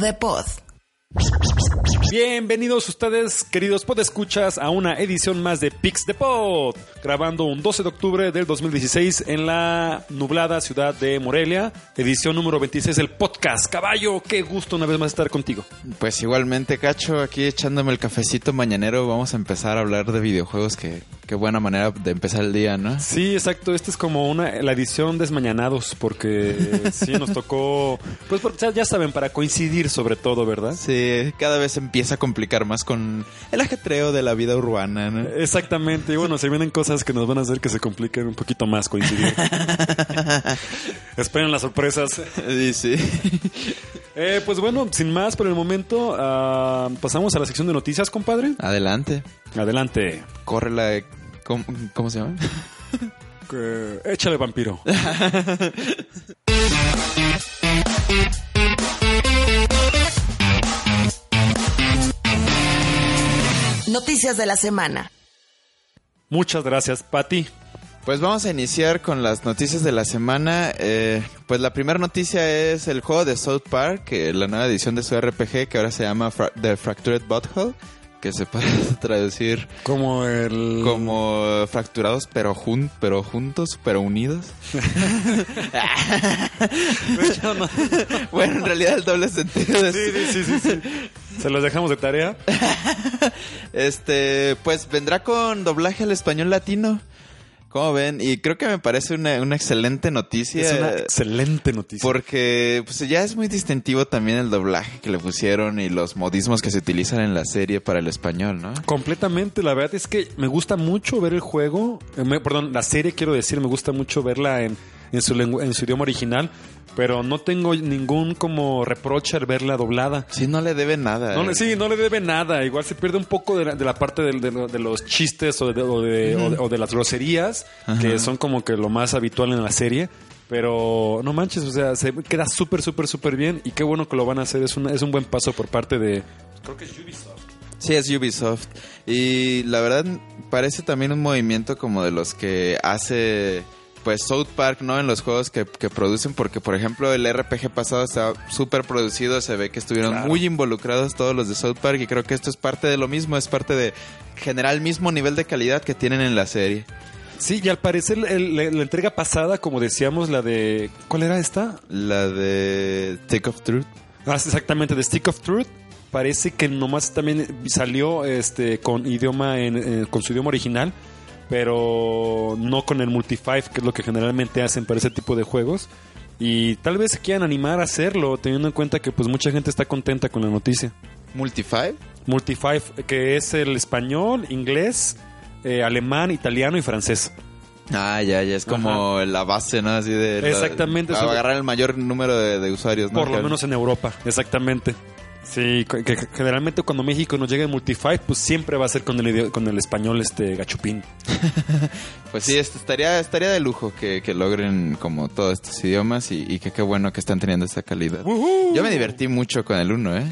De Pod. Bienvenidos ustedes, queridos podescuchas, a una edición más de Pix de Pod, grabando un 12 de octubre del 2016 en la nublada ciudad de Morelia, edición número 26 del podcast. Caballo, qué gusto una vez más estar contigo. Pues igualmente, Cacho, aquí echándome el cafecito mañanero, vamos a empezar a hablar de videojuegos, que qué buena manera de empezar el día, ¿no? Sí, exacto, esta es como una la edición desmañanados, porque sí nos tocó, pues porque ya- saben, para coincidir sobre todo, ¿verdad? Sí, cada vez se empieza a complicar más con el ajetreo de la vida urbana, ¿no? Exactamente, y bueno, se vienen cosas que nos van a hacer que se compliquen un poquito más coincidir. Esperen las sorpresas. Sí, sí. Eh, pues bueno, sin más por el momento, ah, pasamos a la sección de noticias, compadre. Adelante, Adelante. corre la... ¿Cómo, cómo se llama? Eh, échale vampiro. Noticias de la semana. Muchas gracias, Pati. Pues vamos a iniciar con las noticias de la semana. Eh, pues la primera noticia es el juego de South Park, eh, la nueva edición de su RPG que ahora se llama Fra- The Fractured Butthole, que se puede traducir Como el... como fracturados pero, jun pero juntos, pero unidos. bueno, en realidad el doble sentido es... Sí, sí, sí, sí, sí. Se los dejamos de tarea. Este, pues vendrá con doblaje al español latino. ¿Cómo ven? Y creo que me parece una, una excelente noticia. Es una excelente noticia. Porque pues ya es muy distintivo también el doblaje que le pusieron y los modismos que se utilizan en la serie para el español, ¿no? Completamente, la verdad es que me gusta mucho ver el juego, eh, me- perdón, la serie quiero decir, me gusta mucho verla en, en su lengua, en su idioma original, pero no tengo ningún como reproche al verla doblada. Sí, no le debe nada. No eh. sí, no le debe nada. Igual se pierde un poco de la, de la parte de, lo- de los chistes o de, o de- o de- o de las groserías, que son como que lo más habitual en la serie. Pero no manches, o sea, se queda súper, súper, súper bien. Y qué bueno que lo van a hacer. Es, una- es un buen paso por parte de. Creo que es Ubisoft. Sí, es Ubisoft. Y la verdad parece también un movimiento como de los que hace pues South Park, ¿no? En los juegos que, que producen, porque por ejemplo el RPG pasado está súper producido, se ve que estuvieron Claro. muy involucrados todos los de South Park y creo que esto es parte de lo mismo, es parte de generar el mismo nivel de calidad que tienen en la serie. Sí, y al parecer el- la, la entrega pasada, como decíamos, la de. ¿Cuál era esta? La de Take of Truth. Ah, exactamente, de Stick of Truth. Parece que nomás también salió este con idioma en, eh, con su idioma original, pero no con el Multi-Five, que es lo que generalmente hacen para ese tipo de juegos. Y tal vez se quieran animar a hacerlo, teniendo en cuenta que pues mucha gente está contenta con la noticia. Multifive. Multi-Five, que es el español, inglés, eh, alemán, italiano y francés. Ah, ya, ya, es como la base, ¿no? Así de... Exactamente, Para eso- agarrar el mayor número de, de usuarios, ¿no? Por lo menos en Europa, exactamente. Sí, que, generalmente cuando México nos llega en Multifive, pues siempre va a ser con el, con el español este gachupín. Pues sí, esto estaría, estaría de lujo que, que logren como todos estos idiomas y, y que qué bueno que están teniendo esta calidad. Yo me divertí mucho con el uno, ¿eh?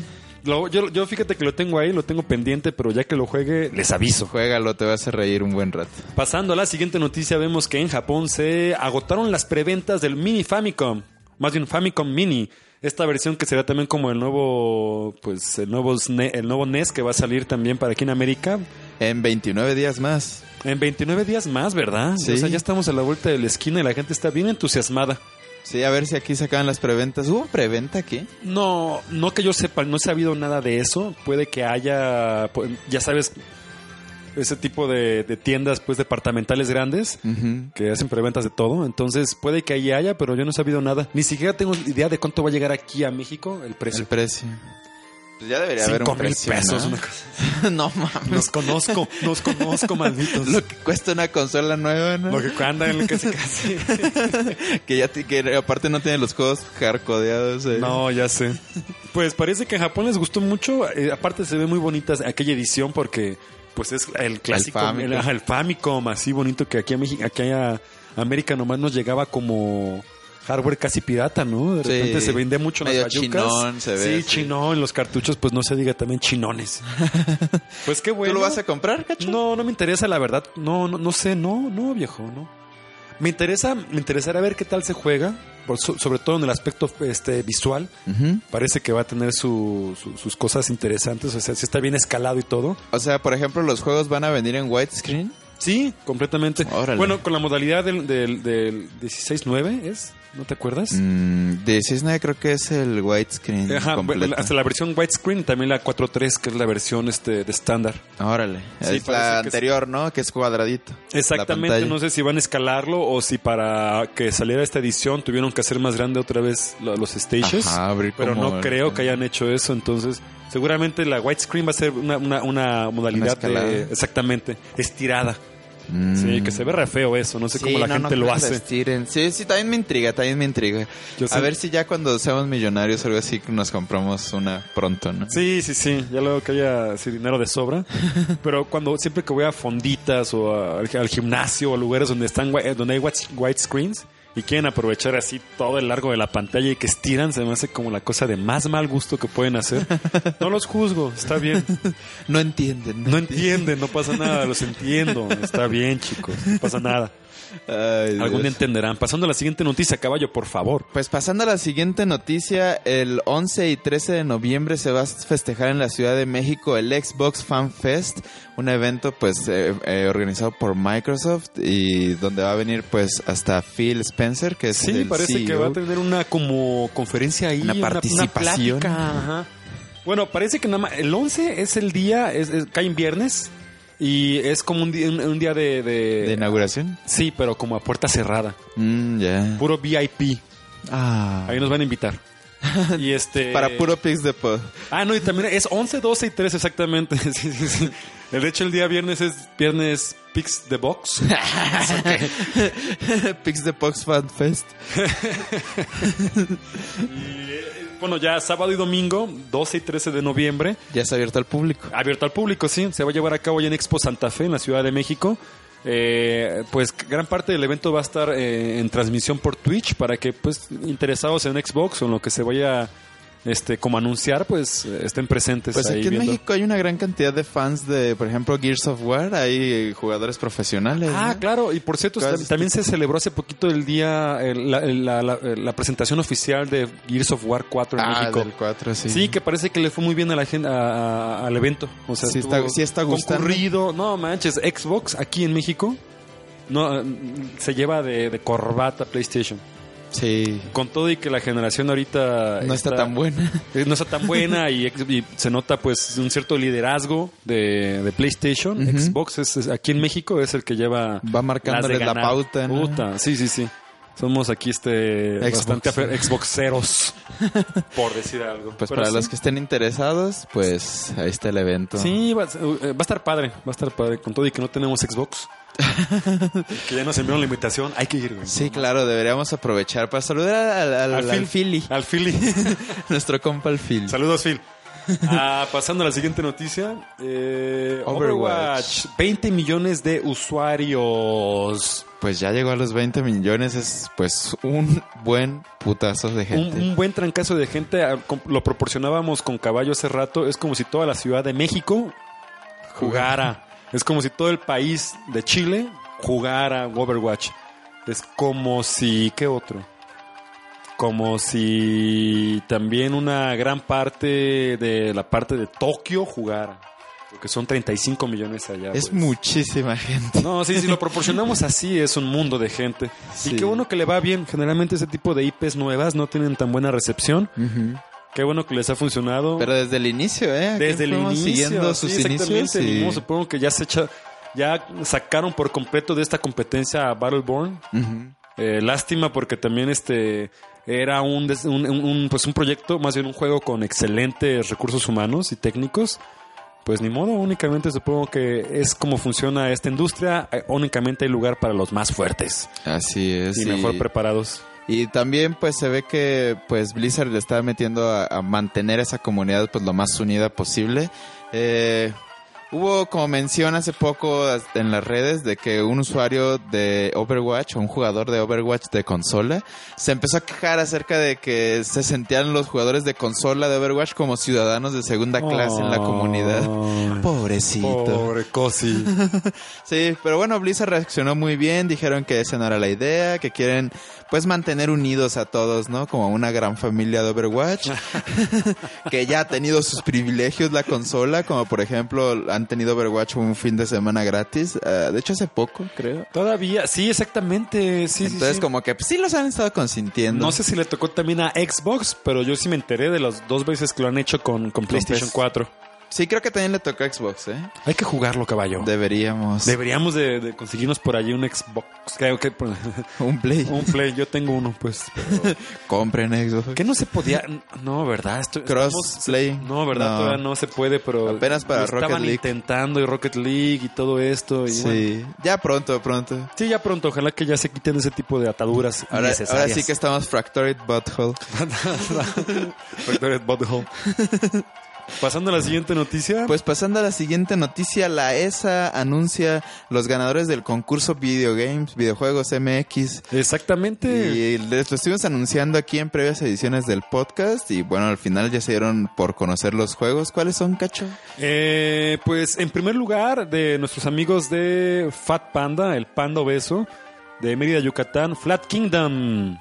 Lo- yo, yo fíjate que lo tengo ahí, lo tengo pendiente, pero ya que lo juegue, les aviso. Juégalo, te vas a reír un buen rato. Pasando a la siguiente noticia, vemos que en Japón se agotaron las preventas del Mini Famicom, más bien Famicom Mini. Esta versión que será también como el nuevo, pues el nuevo, el nuevo NES que va a salir también para aquí en América. En 29 días más. En 29 días más, ¿verdad? Sí. O sea, ya estamos a la vuelta de la esquina y la gente está bien entusiasmada. Sí, a ver si aquí sacan las preventas. ¿Hubo preventa aquí? No, no que yo sepa, no he sabido nada de eso. Puede que haya, pues, ya sabes, ese tipo de, de tiendas pues departamentales grandes que hacen preventas de todo. Entonces puede que ahí haya, pero yo no he sabido nada. Ni siquiera tengo idea de cuánto va a llegar aquí a México el precio. El precio. Pues ya debería haber un mil precio, pesos, ¿no? una cosa. no mames. Los conozco, los conozco, malditos. Lo que cuesta una consola nueva, ¿no? Lo que andan casi casi. que ya que aparte no tiene los juegos hardcodeados. eh. No, ya sé. Pues parece que a Japón les gustó mucho. eh, aparte se ve muy bonita aquella edición porque pues es el clásico, el Famicom. el Famicom, así bonito que aquí a México, aquí a América nomás nos llegaba como hardware casi pirata, ¿no? De Sí. repente se vende mucho en las bayucas. chinón se ve, Sí, sí. chinón, los cartuchos pues no se diga también chinones. pues qué bueno. ¿Tú lo vas a comprar, cacho? No, no me interesa la verdad. No, no, no sé, no, no, viejo, no. Me interesa, me interesará ver qué tal se juega. Por sobre todo en el aspecto este, visual, Ujú. parece que va a tener su- su- sus cosas interesantes. O sea, si está bien escalado y todo. O sea, por ejemplo, los juegos van a venir en widescreen. Sí, completamente. Órale. Bueno, con la modalidad del, del, del 16.9, ¿es? ¿No te acuerdas? Mm, 16.9 creo que es el widescreen Ajá, completo. hasta la versión widescreen también la 4.3, que es la versión este de estándar. Órale. Sí, es la es- anterior, ¿no? Que es cuadradito. Exactamente, no sé si van a escalarlo o si para que saliera esta edición tuvieron que hacer más grande otra vez lo- los stages. Ajá, abrir pero no el- creo que hayan hecho eso, entonces seguramente la widescreen va a ser una, una, una modalidad escalada. de, exactamente estirada. Mm. Sí, que se ve re feo eso, no sé Sí, cómo la no, gente no lo hace. estiren. Sí, sí, también me intriga, también me intriga. Yo A sé- ver si ya cuando seamos millonarios o algo así nos compramos una pronto, ¿no? Sí, sí, sí, ya luego que haya dinero de sobra. Pero cuando siempre que voy a fonditas o a- al, al gimnasio o a lugares donde están wi- donde hay white, white screens y quieren aprovechar así todo el largo de la pantalla y que estiran, se me hace como la cosa de más mal gusto que pueden hacer. No los juzgo, está bien. No entienden. No entienden, no pasa nada, los entiendo. Está bien, chicos, no pasa nada. Ay. Algún día entenderán. Pasando a la siguiente noticia, caballo, por favor. Pues pasando a la siguiente noticia, el 11 y 13 de noviembre se va a festejar en la Ciudad de México el Xbox Fan Fest, un evento pues eh, eh, organizado por Microsoft y donde va a venir pues hasta Phil Spencer, que es Sí, el parece que va a tener una como conferencia ahí. Una participación. plática, ajá. Bueno, parece que nada más. El 11 es el día, es, es- cae en viernes. Y es como un día, un, un día de, de- de inauguración. Sí, pero como a puerta cerrada. Mm, ya. Puro VIP. Ah. Ahí nos van a invitar. Y este. Para puro Pix de Pod. Ah, no, y también es 11, 12 y 13 exactamente. Sí, sí, sí. De hecho, el día viernes es viernes Pix the Box. Pix de Pox Fan Fest. Y, bueno, ya sábado y domingo, 12 y 13 de noviembre, Ya está abierto al público. abierto al público, sí. Se va a llevar a cabo ya en Expo Santa Fe, en la Ciudad de México. Eh, pues gran parte del evento va a estar eh, en transmisión por Twitch para que pues interesados en Xbox o en lo que se vaya este como anunciar pues eh, estén presentes Pues ahí aquí en viendo. México hay una gran cantidad de fans de, por ejemplo, Gears of War. Hay jugadores profesionales. Ah, ¿no? claro, y por cierto, también se celebró hace poquito el día, el- la, la- la- la presentación oficial de Gears of War 4 en Ah, México. del 4, sí. Sí. que parece que le fue muy bien a la gente, a- a- al evento. O sea, Sí está- sí está gustando. concurrido. No manches, Xbox aquí en México no se lleva de, de corbata PlayStation. Sí. Con todo y que la generación ahorita No está tan buena. eh, no está tan buena y, se nota pues un cierto liderazgo de, de PlayStation. Xbox es, es- aquí en México es el que lleva Va de la pauta, ¿no? Puta, sí, sí, sí. Somos aquí este Xbox. bastante Xboxeros, por decir algo. Pues Pero para sí. los que estén interesados, pues ahí está el evento. Sí, va, a ser- eh, va a estar padre, va a estar padre. Con todo y que no tenemos Xbox. que ya nos enviaron la invitación, hay que ir, güey. Sí, claro, deberíamos aprovechar para saludar al, al, Al al Phil. Philly. Al Philly. Nuestro compa el Phil. Saludos, Phil. Ah, pasando a la siguiente noticia. eh, Overwatch. Overwatch. 20 millones de usuarios. Pues ya llegó a los 20 millones, es pues un buen putazo de Un, gente. un buen trancazo de gente. ah, Lo proporcionábamos con caballo hace rato. Es como si toda la Ciudad de México jugara. Es como si todo el país de Chile jugara Overwatch. Es como si... ¿Qué otro? Como si también una gran parte de la parte de Tokio jugara. Porque son 35 millones allá. es pues. muchísima gente. No, sí, si lo proporcionamos así, es un mundo de gente. Sí. Y qué bueno que le va bien. Generalmente ese tipo de IPs nuevas no tienen tan buena recepción. Qué bueno que les ha funcionado. Pero desde el inicio, ¿eh? Desde el inicio. Siguiendo sí, sus exactamente. inicios. Y- supongo que ya se echa, ya sacaron por completo de esta competencia a Battleborn. Eh, lástima porque también este era un, un, un- pues un proyecto, más bien un juego con excelentes recursos humanos y técnicos. Pues ni modo, únicamente supongo que es como funciona esta industria. Eh, Únicamente hay lugar para los más fuertes Así es. y y- mejor preparados. Y también pues se ve que pues Blizzard le está metiendo a, a mantener esa comunidad pues lo más unida posible. Eh, hubo como mención hace poco en las redes de que un usuario de Overwatch o un jugador de Overwatch de consola se empezó a quejar acerca de que se sentían los jugadores de consola de Overwatch como ciudadanos de segunda clase en la comunidad. Pobrecito. Pobre Cosi. Sí, pero bueno, Blizzard reaccionó muy bien, dijeron que esa no era la idea, que quieren pues mantener unidos a todos, ¿no? Como una gran familia de Overwatch, que ya ha tenido sus privilegios la consola, como por ejemplo han tenido Overwatch un fin de semana gratis, eh, de hecho hace poco, creo. Todavía, sí, exactamente. Sí, sí, Entonces sí. como que pues, sí los han estado consintiendo. No sé si le tocó también a Xbox, pero yo sí me enteré de las dos veces que lo han hecho con, con PlayStation PS. 4. Sí, creo que también le tocó a Xbox, ¿eh? Hay que jugarlo, caballo. Deberíamos. Deberíamos de, de conseguirnos por allí un Xbox. Creo que un Play. un Play. Yo tengo uno, pues. pero- Compren Xbox. que no se podía. No, ¿verdad? Esto- Crossplay. estamos- No, ¿verdad? No. Todavía no se puede, pero. Apenas para Rocket Estaban League. intentando y Rocket League y todo esto. Y bueno. Sí, ya pronto, pronto. Sí, ya pronto. Ojalá que ya se quiten ese tipo de ataduras Ahora, innecesarias. ahora sí que estamos Fractured Butthole. Fractured Butthole. Pasando a la siguiente noticia. Pues pasando a la siguiente noticia, la ESA anuncia los ganadores del concurso Video Games, Videojuegos MX. Exactamente. Y les lo estuvimos anunciando aquí en previas ediciones del podcast y bueno, al final ya se dieron por conocer los juegos. ¿Cuáles son, Cacho? Eh, pues en primer lugar, de nuestros amigos de Fat Panda, el panda obeso, de Mérida, Yucatán, Flat Kingdom.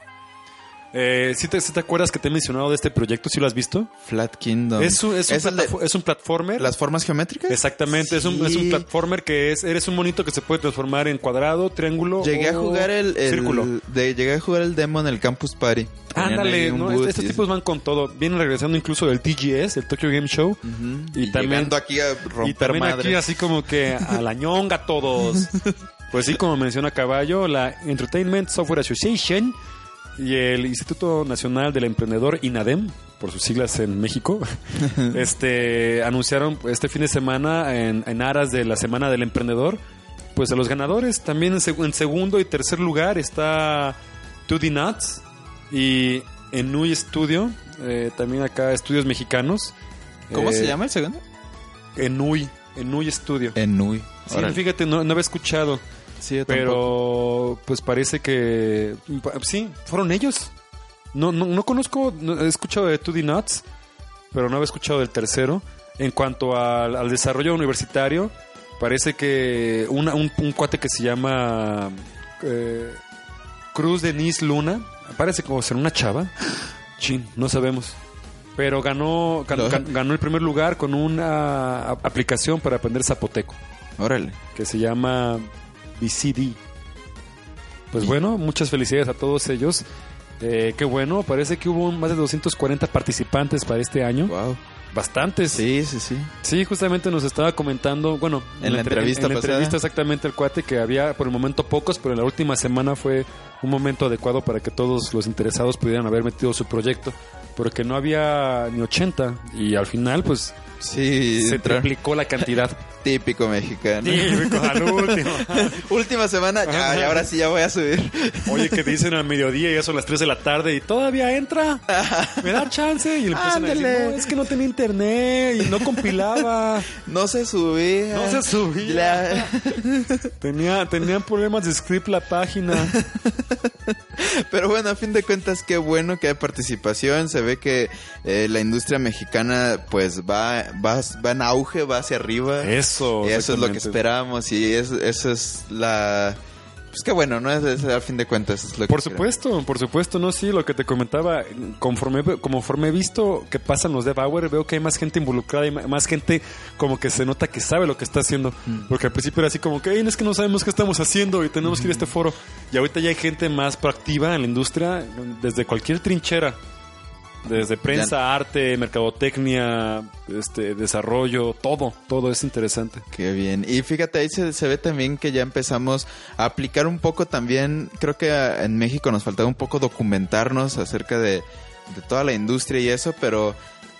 Eh, ¿sí, te, sí te acuerdas que te he mencionado de este proyecto? ¿Sí lo has visto? Flat Kingdom. Es un, es un, ¿Es el de platafo- es un platformer. las formas geométricas? Exactamente, es, un, es un Sí. platformer que es, eres un monito que se puede transformar en cuadrado, triángulo Llegué a jugar el, el- círculo. de, llegué a jugar el demo en el Campus Party. Ándale, ¿no? booth estos tipos van con todo. Vienen regresando incluso del TGS, el Tokyo Game Show. Ujú. y Y, también- llegando aquí a romper Y también aquí así como que a la ñonga todos. Pues sí, como menciona Caballo, la Entertainment Software Association y el Instituto Nacional del Emprendedor INADEM, por sus siglas en México, este anunciaron este fin de semana en, en aras de la Semana del Emprendedor, pues a los ganadores. También en, seg- en segundo y tercer lugar está 2D Nuts y Enui Studio, eh, también acá estudios mexicanos. ¿Cómo Eh, se llama el segundo? Enui, Enui Studio. Enui. Sí, fíjate, no, no había escuchado, Sí, yo tampoco. pero pues parece que sí, fueron ellos. No, no, no conozco, no- he escuchado de 2D Nuts, pero no había escuchado del tercero. En cuanto al, al desarrollo universitario, parece que una- un, un cuate que se llama eh, Cruz Denise Luna, parece como ser una chava. Chin, no sabemos. Pero ganó, ganó, el primer lugar con una aplicación para aprender zapoteco Órale. que se llama BCD. Pues bueno, muchas felicidades a todos ellos. Eh, qué bueno, parece que hubo más de 240 participantes para este año. Wow. Bastantes. Sí, sí, sí. Sí, justamente nos estaba comentando, bueno, En la entre- entrevista en la entrevista exactamente el cuate que había por el momento pocos, pero en la última semana fue un momento adecuado para que todos los interesados pudieran haber metido su proyecto, porque no había ni 80 y al final pues Sí, se entraron. triplicó la cantidad. típico mexicano. Típico, al último. Última semana, ya, y ahora sí ya voy a subir. Oye, que dicen al mediodía, ya son las 3 de la tarde y todavía entra. Me da chance. Y le empiezan a decir, no, es que no tenía internet y no compilaba. No se subía. No se subía. La- Tenía, tenían problemas de script la página. Pero bueno, a fin de cuentas, qué bueno que hay participación. Se ve que eh, la industria mexicana pues va, va, va en auge, va hacia arriba. Eso. Y eso es lo que esperamos y es- eso es la... Pues qué bueno, ¿no? Es, es a fin de cuentas es lo que Por supuesto, por supuesto, no, sí, lo que te comentaba, conforme, conforme he visto que pasan los Dev Hour, veo que hay más gente involucrada y más gente como que se nota que sabe lo que está haciendo. Porque al principio era así como que, "Ey, es que no sabemos qué estamos haciendo y tenemos que ir a este foro. Y ahorita ya hay gente más proactiva en la industria, desde cualquier trinchera. Desde prensa, arte, mercadotecnia, este, desarrollo, todo, todo es interesante. Qué bien. Y fíjate, ahí se, se ve también que ya empezamos a aplicar un poco también, creo que en México nos faltaba un poco documentarnos acerca de, de toda la industria y eso, pero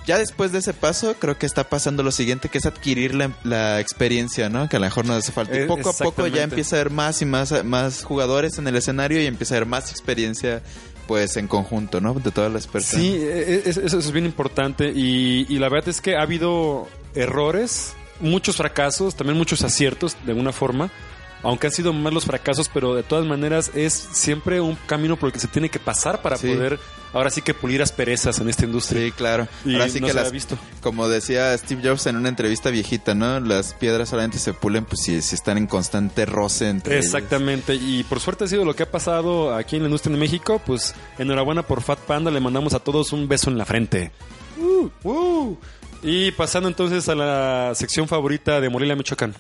ya después de ese paso creo que está pasando lo siguiente, que es adquirir la, la experiencia, ¿no? Que a lo mejor nos hace falta. Y Eh, poco a poco ya empieza a haber más y más, más jugadores en el escenario y empieza a haber más experiencia pues en conjunto, ¿no? De todas las personas. Sí, e- e- eso es bien importante y, y la verdad es que ha habido errores, muchos fracasos, también muchos aciertos de alguna forma, aunque han sido más los fracasos, pero de todas maneras es siempre un camino por el que se tiene que pasar para Sí. poder ahora sí que pulir asperezas en esta industria. Sí, claro. Y Ahora sí no que las, ha visto. como decía Steve Jobs en una entrevista viejita, ¿no? Las piedras solamente se pulen pues si, si están en constante roce entre ellas. Exactamente, y por suerte ha sido lo que ha pasado aquí en la industria de México, pues enhorabuena por Fat Panda, le mandamos a todos un beso en la frente. Uh, uh. Y pasando entonces a la sección favorita de Morelia, Michoacán.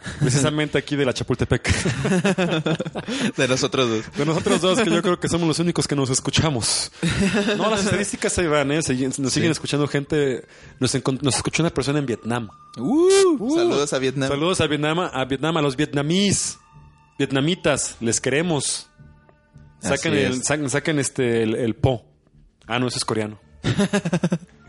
Precisamente aquí de la Chapultepec. De nosotros dos. De nosotros dos, que yo creo que somos los únicos que nos escuchamos. No, las estadísticas ahí van, ¿eh? Nos siguen escuchando gente. Nos, escuchó una persona en Vietnam. Uh, Saludos a Vietnam. Saludos a Vietnam, a Vietnam, a los vietnamís, vietnamitas, les queremos. Saquen el, saquen este el, el po. Ah, no, eso es coreano.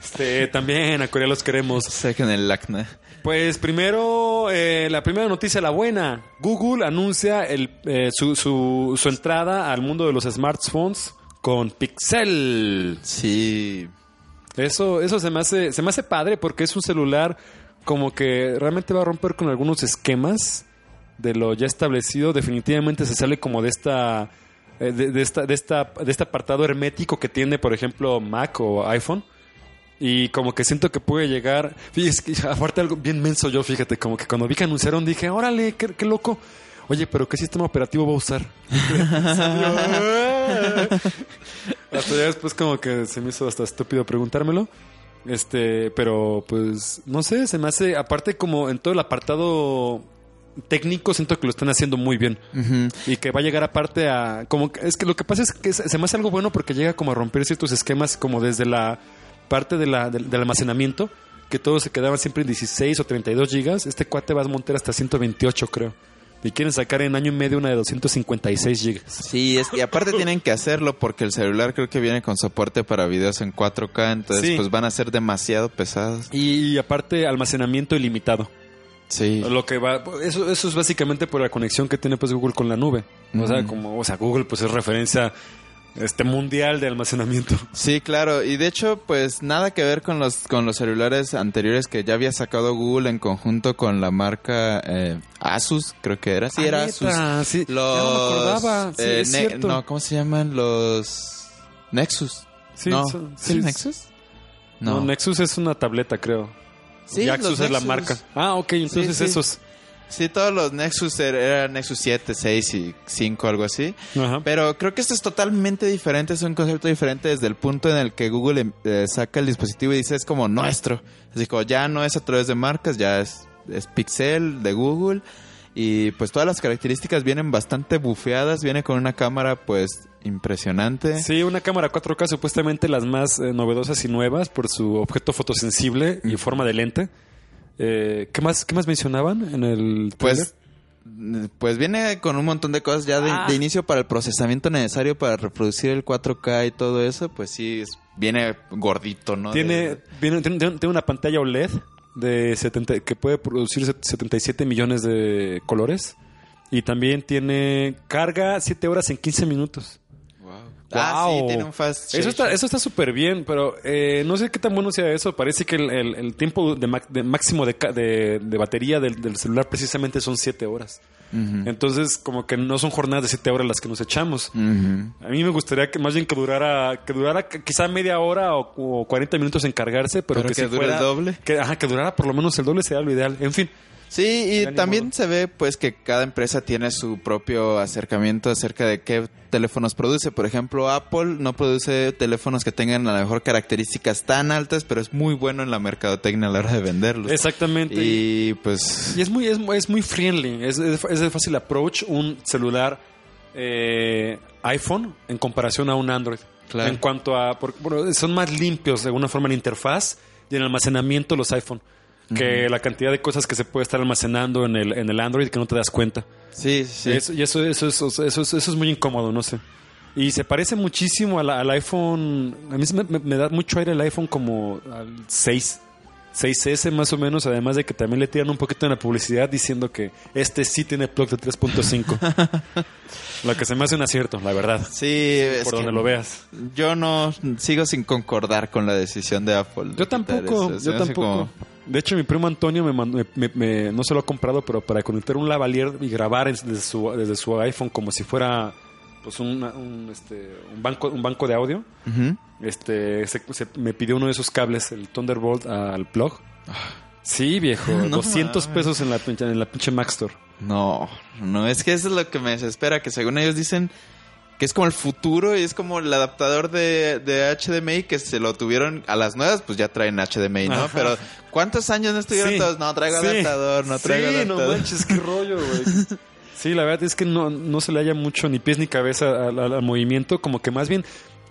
Este, también a Corea los queremos. Saquen el acna. Pues primero, eh, la primera noticia, la buena. Google anuncia el, eh, su, su, su entrada al mundo de los smartphones con Pixel. Sí. Eso, eso se me hace, se me hace padre porque es un celular como que realmente va a romper con algunos esquemas de lo ya establecido. Definitivamente se sale como de esta, eh, de, de esta, de esta, de este apartado hermético que tiene, por ejemplo, Mac o iPhone. Y como que siento que puede llegar. Fíjate, es que aparte algo bien menso yo, fíjate, como que cuando vi que anunciaron dije, órale, qué, qué loco. Oye, pero ¿qué sistema operativo va a usar? hasta ya después como que se me hizo hasta estúpido preguntármelo. Este, pero pues no sé, se me hace, aparte como en todo el apartado técnico, siento que lo están haciendo muy bien. Y que va a llegar aparte a, como, es que lo que pasa es que se me hace algo bueno porque llega como a romper ciertos esquemas como desde la parte de la, del, del almacenamiento, que todos se quedaban siempre en 16 o 32 gigas. Este cuate va a montar hasta 128 creo. Y quieren sacar en año y medio una de 256 gigas. Sí, es, y aparte tienen que hacerlo porque el celular creo que viene con soporte para videos en 4K, entonces Sí. pues van a ser demasiado pesados. Y aparte almacenamiento ilimitado. Sí. Lo que va, eso, eso es básicamente por la conexión que tiene pues Google con la nube. O sea, como, o sea, Google pues es referencia este mundial de almacenamiento. Sí, claro, y de hecho, pues nada que ver con los con los celulares anteriores que ya había sacado Google en conjunto con la marca eh, Asus, creo que era. Sí, Ah, era neta, Asus. sí, ya Los no me acordaba, sí, eh, es cierto. no, ¿cómo se llaman los Nexus? Sí, no, son- ¿sí, sí, Nexus? No. Nexus es una tableta, creo. Sí, y Axus los es la marca. Ah, ok, entonces Sí, sí. esos. Sí, todos los Nexus er- eran Nexus 7, 6 y 5, algo así. Ajá. Pero creo que esto es totalmente diferente, es un concepto diferente desde el punto en el que Google em- eh, saca el dispositivo y dice es como nuestro. Así como ya no es a través de marcas, ya es, es Pixel de Google. Y pues todas las características vienen bastante bufeadas, viene con una cámara pues impresionante. Sí, una cámara 4K, supuestamente las más eh, novedosas y nuevas por su objeto fotosensible y forma de lente. Eh, ¿qué, más, ¿Qué más mencionaban en el Pues, pues viene con un montón de cosas ya de, Ah. de inicio para el procesamiento necesario para reproducir el 4K y todo eso, pues sí, es- viene gordito, ¿no? Tiene, De- viene- tiene, tiene una pantalla OLED de 70, que puede producir 77 millones de colores. Y también tiene carga 7 horas en 15 minutos. Ah, sí, Wow. tiene un fast Eso está, eso está súper bien, pero eh, no sé qué tan bueno sea eso. Parece que el, el- el tiempo de, de máximo de, de- de batería del, del celular precisamente son 7 horas. Entonces, como que no son jornadas de 7 horas las que nos echamos. A mí me gustaría que más bien que durara, que durara qu- quizá media hora o, o 40 minutos en cargarse, pero, Pero que, que si dure fuera- el doble. Que, ajá, que durara por lo menos el doble sería lo ideal. En fin, Sí, y también modo. se ve pues que cada empresa tiene su propio acercamiento acerca de qué teléfonos produce. Por ejemplo, Apple no produce teléfonos que tengan a lo mejor características tan altas, pero es muy bueno en la mercadotecnia a la hora de venderlos. exactamente. Y pues Y es muy, es, es muy friendly, es, es de- es de fácil approach un celular eh, iPhone en comparación a un Android. Claro. En cuanto a, por- bueno, son más limpios de alguna forma en interfaz y en almacenamiento los iPhone. Que la cantidad de cosas que se puede estar almacenando en el, en el Android que no te das cuenta. sí, sí. Eso, y eso, eso, eso, eso, es- eso es muy incómodo, no sé. Y se parece muchísimo al iPhone. A mí me, me- me da mucho aire el iPhone como al 6. 6S más o menos, además de que también le tiran un poquito en la publicidad diciendo que este sí tiene plug de 3.5. lo que se me hace un acierto, la verdad. Sí, por donde lo veas. Yo no sigo sin concordar con la decisión de Apple. de Yo tampoco, yo tampoco. como- De hecho, mi primo Antonio me mandó, me- me- no se lo ha comprado, pero para conectar un lavalier y grabar desde su, desde su iPhone como si fuera pues un, este, un banco un banco de audio. Este se- se- me pidió uno de esos cables, el Thunderbolt al plug. Sí, viejo, No 200 mames. pesos en la, pinche- en la pinche Mac Store. No, no, es que eso es lo que me desespera, que según ellos dicen que es como el futuro y es como el adaptador de, de HDMI que se lo tuvieron a las nuevas, pues ya traen HDMI, ¿no? Ajá. Pero ¿cuántos años no estuvieron Sí. todos? No, traigo Sí. adaptador, no traigo Sí, adaptador. no manches, qué rollo, güey. Sí, la verdad es que no, no se le haya mucho ni pies ni cabeza al, al- al movimiento, como que más bien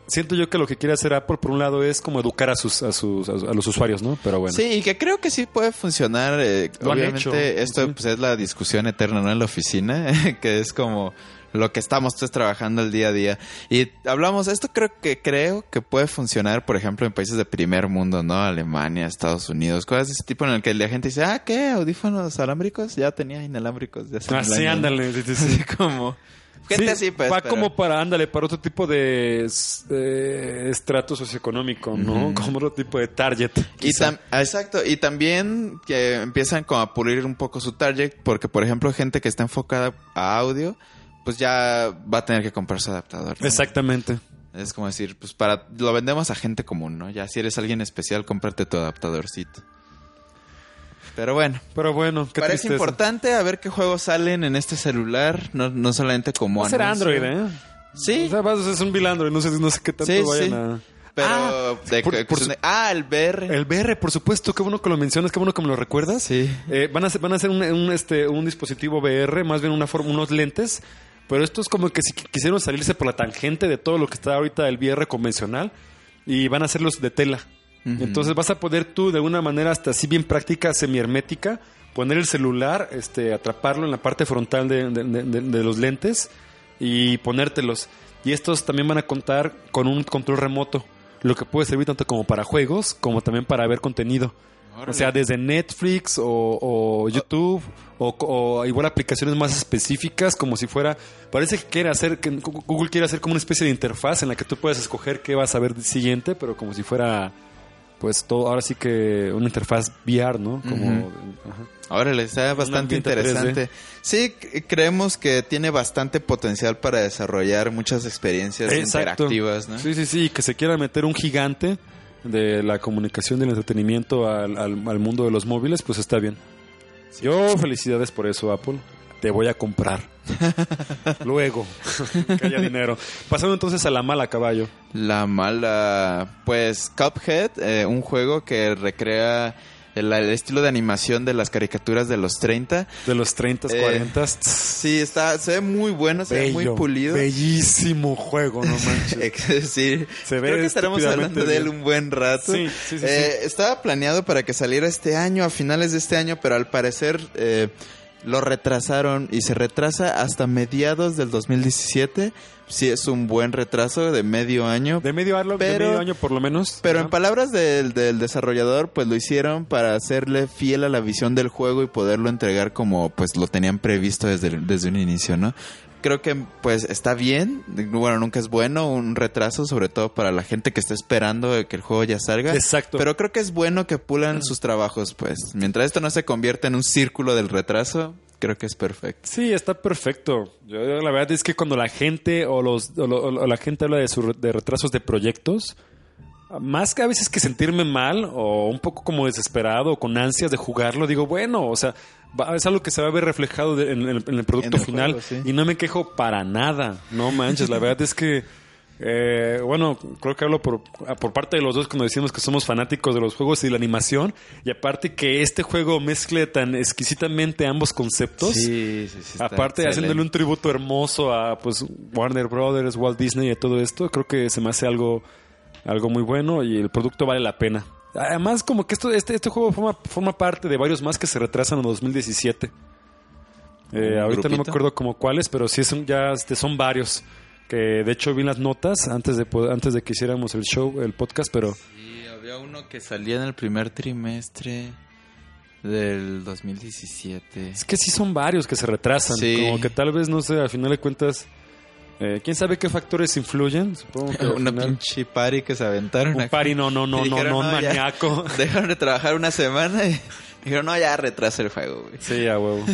siento yo que lo que quiere hacer Apple por un lado es como educar a sus a sus a, los usuarios, ¿no? Pero bueno. Sí, y que creo que sí puede funcionar. eh, obviamente, hecho. esto pues, es la discusión eterna, ¿no? En la oficina, que es como lo que estamos todos trabajando el día a día. Y hablamos, esto creo que creo que puede funcionar, por ejemplo, en países de primer mundo, ¿no? Alemania, Estados Unidos, cosas de ese tipo en el que la gente dice, ah, ¿qué? ¿Audífonos alámbricos? Ya tenía inalámbricos. de hace mil Así, años". Ah, ándale. sí, sí, sí. Así como... Gente Sí, así, pues. Va pero- como para, ándale, para otro tipo de eh, estrato socioeconómico, ¿no? Como otro tipo de target. Y tam- ah, exacto, y también que empiezan como a pulir un poco su target, porque por ejemplo gente que está enfocada a audio, pues ya va a tener que comprar su adaptador. ¿no? Exactamente. Es como decir, pues para lo vendemos a gente común, ¿no? Ya si eres alguien especial, cómprate tu adaptadorcito. Pero bueno, Pero bueno, qué parece tristeza. importante a ver qué juegos salen en este celular, no, no solamente como Va a ser. Android, ¿eh? Sí, O sea, va- es un bill Android, no sé, no sé qué tanto Sí, vayan sí. a... pero Ah, de- por- de- por su- ah, el VR. El VR, por supuesto, qué bueno que lo mencionas, qué bueno que me lo recuerdas. Sí. Eh, van a hacer, van a hacer un, un, este, un dispositivo VR, más bien una forma, unos lentes, pero esto es como que si qui- quisieron salirse por la tangente de todo lo que está ahorita el VR convencional y van a hacerlos de tela. Entonces vas a poder tú de una manera hasta así bien práctica, semihermética, poner el celular, este, atraparlo en la parte frontal de, de- de- de- de los lentes y ponértelos. Y estos también van a contar con un control remoto, lo que puede servir tanto como para juegos como también para ver contenido. O sea, desde Netflix o, o YouTube o, o igual aplicaciones más específicas, como si fuera. Parece que quiere hacer, que Google quiere hacer como una especie de interfaz en la que tú puedes escoger qué vas a ver siguiente, pero como si fuera, pues todo, ahora sí que una interfaz VR, ¿no? Como. Ajá. Órale, está bastante interesante. Sí, creemos que tiene bastante potencial para desarrollar muchas experiencias Exacto. interactivas, ¿no? Sí, sí, sí, que se quiera meter un gigante de la comunicación y el entretenimiento al, al- al mundo de los móviles, pues está bien. Yo felicidades por eso, Apple. Te voy a comprar. Luego, que haya dinero. Pasando entonces a la mala caballo. La mala, pues Cuphead, eh, un juego que recrea el, el estilo de animación de las caricaturas de los 30. De los 30, Eh, 40. Sí, está, se ve muy bueno, se ve muy pulido. Bellísimo juego, no manches. Sí, Se ve creo que estaremos hablando de él un buen rato. Sí, sí, sí, Eh, Estaba planeado para que saliera este año, a finales de este año, pero al parecer eh, lo retrasaron y se retrasa hasta mediados del 2017. Sí, es un buen retraso de medio año. De medio año, de Pero- medio año por lo menos. Pero en palabras del, del desarrollador, pues lo hicieron para hacerle fiel a la visión del juego y poderlo entregar como pues lo tenían previsto desde, desde un inicio, ¿no? Creo que pues está bien, bueno, nunca es bueno un retraso, sobre todo para la gente que está esperando que el juego ya salga. Exacto. Pero creo que es bueno que pulan sus trabajos, pues. Mientras esto no se convierta en un círculo del retraso, creo que es perfecto. Sí, está perfecto. Yo, la verdad es que cuando la gente o los o, lo- o la gente habla de, su, de retrasos de proyectos, más que a veces que sentirme mal o un poco como desesperado o con ansias de jugarlo, digo, bueno, o sea, va- es algo que se va a ver reflejado de- en, el- en el producto En el final juego, sí. y no me quejo para nada, no manches, la verdad es que eh, bueno, creo que hablo por, por parte de los dos cuando decimos que somos fanáticos de los juegos y la animación y aparte que este juego mezcle tan exquisitamente ambos conceptos. Sí, sí, sí. Aparte, haciéndole un tributo hermoso a pues Warner Brothers, Walt Disney y a todo esto, creo que se me hace algo, algo muy bueno y el producto vale la pena. Además, como que esto, este, este juego forma, forma parte de varios más que se retrasan en 2017. Eh, ¿Un ahorita no me acuerdo como cuáles, pero sí son, ya este, son varios. Que de hecho vi las notas antes de, antes de que hiciéramos el show, el podcast, pero Sí, había uno que salía en el primer trimestre del 2017. es que sí son varios que se retrasan. Sí. Como que tal vez, no sé, al final de cuentas, eh, ¿quién sabe qué factores influyen? Supongo que Una final- pinche party que se aventaron. Un acá. party, no, no, no, dijeron, no, "No, ya". maníaco. Dejaron de trabajar una semana y dijeron, no, ya retrasa el juego, güey. Sí, a huevo.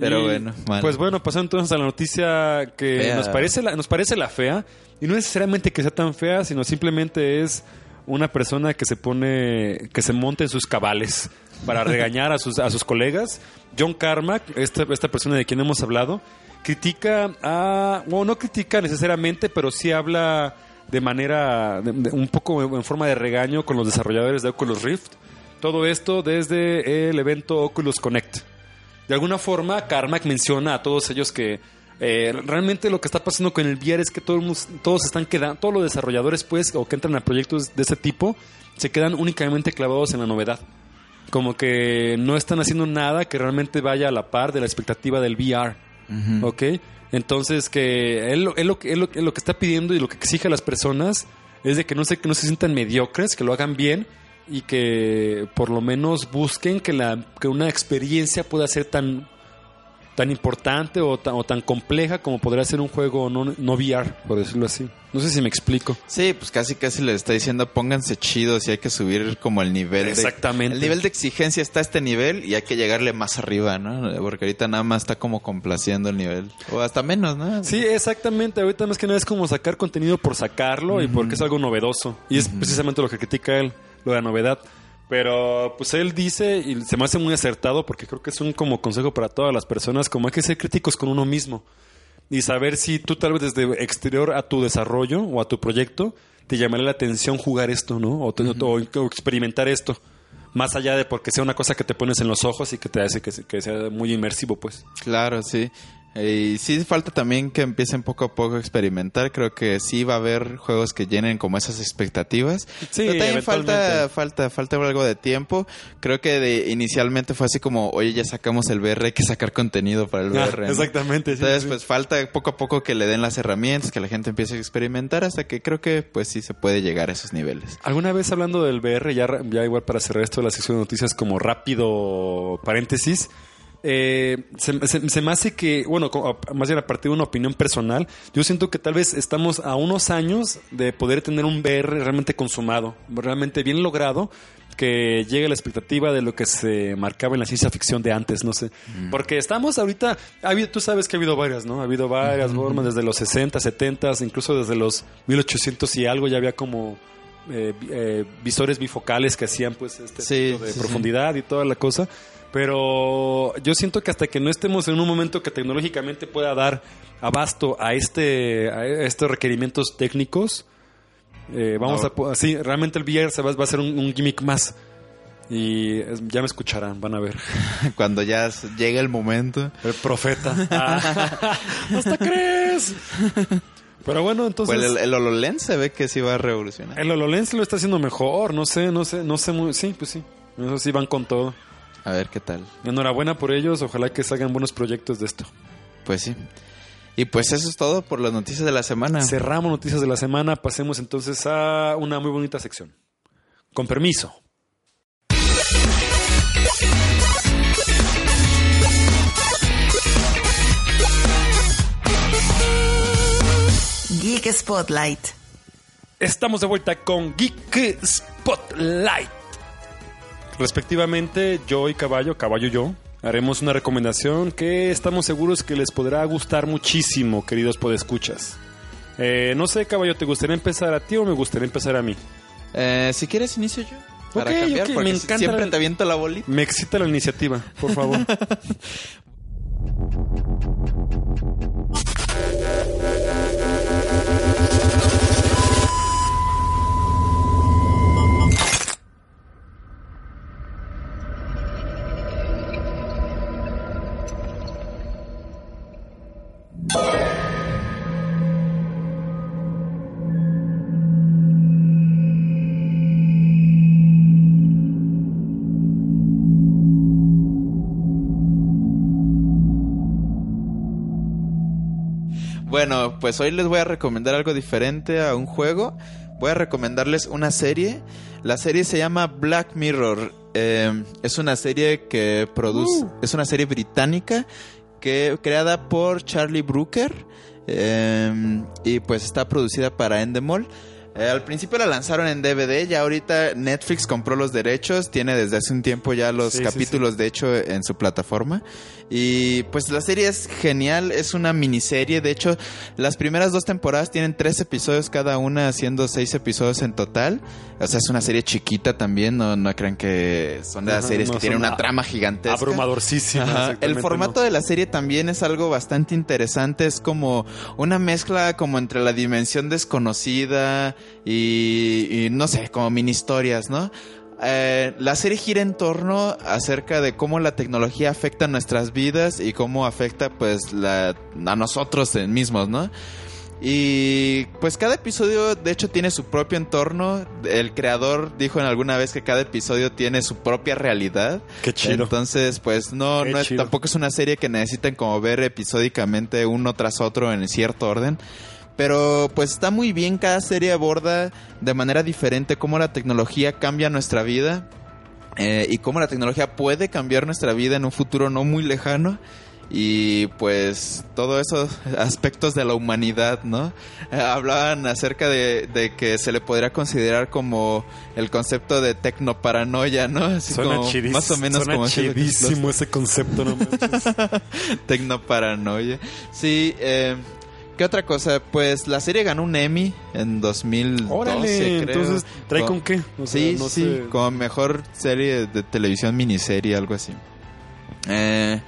Pero Y, bueno, mal. Pues bueno, pasando entonces a la noticia que Fea. nos parece, la, nos parece la fea. Y no necesariamente que sea tan fea, sino simplemente es una persona que se pone, que se monta en sus cabales para regañar a sus, a sus colegas. John Carmack, esta, esta persona de quien hemos hablado, critica a, bueno, no critica necesariamente, pero sí habla de manera, de- de- un poco en forma de regaño con los desarrolladores de Oculus Rift. Todo esto desde el evento Oculus Connect. De alguna forma, Carmack menciona a todos ellos que eh, realmente lo que está pasando con el VR es que todo el mundo- todos están quedando, todos los desarrolladores, pues, o que entran a proyectos de ese tipo, se quedan únicamente clavados en la novedad. Como que no están haciendo nada que realmente vaya a la par de la expectativa del VR. ¿Ok? Entonces, que él, lo- él lo, que- él lo- él lo que está pidiendo y lo que exige a las personas es de que no se, que no se sientan mediocres, que lo hagan bien y que por lo menos busquen que, la, que una experiencia pueda ser tan, tan importante o tan, o tan compleja como podría ser un juego no, no VR, por decirlo así. No sé si me explico. Sí, pues casi casi les está diciendo pónganse chidos y hay que subir como el nivel de- Exactamente. el nivel de exigencia está a este nivel y hay que llegarle más arriba, ¿no? Porque ahorita nada más está como complaciendo el nivel. O hasta menos, ¿no? Sí, exactamente. Ahorita más que nada es como sacar contenido por sacarlo y porque es algo novedoso. Y es precisamente lo que critica él, lo de la novedad. Pero pues él dice, y se me hace muy acertado porque creo que es un como consejo para todas las personas, como hay que ser críticos con uno mismo. Y saber si tú tal vez desde exterior a tu desarrollo o a tu proyecto te llamaría la atención jugar esto, ¿no? O, te- o- o experimentar esto. Más allá de porque sea una cosa que te pones en los ojos y que te hace que, que sea muy inmersivo, pues. Claro, sí. Y sí falta también que empiecen poco a poco a experimentar. Creo que sí va a haber juegos que llenen como esas expectativas. Sí, Pero también falta, falta, falta algo de tiempo. Creo que de, inicialmente fue así como, oye, ya sacamos el VR, hay que sacar contenido para el Ah, VR. ¿no? exactamente. sí, Entonces, sí. pues falta poco a poco que le den las herramientas, que la gente empiece a experimentar hasta que creo que pues sí se puede llegar a esos niveles. ¿Alguna vez hablando del VR, ya, ya igual para cerrar esto de la sección de noticias como rápido paréntesis, eh, se, se- se me hace que, bueno, más bien a partir de una opinión personal, yo siento que tal vez estamos a unos años de poder tener un VR realmente consumado, realmente bien logrado, que llegue a la expectativa de lo que se marcaba en la ciencia ficción de antes, no sé. Porque estamos ahorita, ha habido, tú sabes que ha habido varias, ¿no? Ha habido varias formas, desde los 60, 70, incluso desde los 1800 y algo ya había como eh, eh, visores bifocales que hacían pues este Sí, tipo de sí, sí. profundidad y toda la cosa. Pero yo siento que hasta que no estemos en un momento que tecnológicamente pueda dar abasto a este a estos requerimientos técnicos, eh, vamos No. a sí, realmente el VR se va, va a ser un, un gimmick más. Y es- ya me escucharán, van a ver. Cuando ya llegue el momento. El profeta. Ah, ¿Hasta crees? Pero bueno, entonces... Pues el, el HoloLens se ve que sí va a revolucionar. El HoloLens lo está haciendo mejor, no sé, no sé, no sé muy... Sí, pues sí, eso sí van con todo. A ver qué tal. Enhorabuena por ellos, ojalá que salgan buenos proyectos de esto. Pues sí. Y pues eso es todo por las noticias de la semana. Cerramos noticias de la semana, pasemos entonces a una muy bonita sección. Con permiso. Geek Spotlight. Estamos de vuelta con Geek Spotlight. Respectivamente, yo y Caballo, Caballo y yo, haremos una recomendación que estamos seguros que les podrá gustar muchísimo, queridos podescuchas. Eh, no sé, Caballo, ¿te gustaría empezar a ti o me gustaría empezar a mí? Eh, si quieres, inicio yo. Para cambiar, ok, porque me encanta siempre el- te aviento la bolita. Me excita la iniciativa, por favor. Bueno, pues hoy les voy a recomendar algo diferente a un juego. Voy a recomendarles una serie. La serie se llama Black Mirror. Eh, es una serie que produce. Es una serie británica que creada por Charlie Brooker. eh, y pues está producida para Endemol. Eh, al principio la lanzaron en DVD, ya ahorita Netflix compró los derechos, tiene desde hace un tiempo ya los Sí, sí, capítulos de hecho en su plataforma. Y pues la serie es genial, es una miniserie, de hecho las primeras dos temporadas tienen tres episodios cada una, haciendo seis episodios en total. O sea, es una serie chiquita también, no, no crean que son de las series no que tienen una trama gigantesca. Abrumadorcísima. El formato de la serie también es algo bastante interesante. Es como una mezcla como entre la dimensión desconocida y, y no sé, como mini historias, ¿no? Eh, la serie gira en torno acerca de cómo la tecnología afecta nuestras vidas y cómo afecta pues la, a nosotros mismos, ¿no? Y pues cada episodio de hecho tiene su propio entorno. El creador dijo en alguna vez que cada episodio tiene su propia realidad. Qué chido. Entonces, pues no, Qué no es- tampoco es una serie que necesiten como ver episódicamente uno tras otro en cierto orden. Pero pues está muy bien, cada serie aborda de manera diferente cómo la tecnología cambia nuestra vida eh, y cómo la tecnología puede cambiar nuestra vida en un futuro no muy lejano. Y pues todos esos aspectos de la humanidad, ¿no? Eh, hablaban acerca de, de que se le podría considerar como el concepto de tecnoparanoia, ¿no? Así Suena como chidis- más o menos suena como los- chidísimo ese concepto, no manches. Tecnoparanoia. Sí, eh, ¿qué otra cosa? Pues la serie ganó un Emmy en 2012, Órale, creo. entonces, ¿trae con qué? O sea, sí, no sí, sé. como mejor serie de televisión, miniserie, algo así. Eh,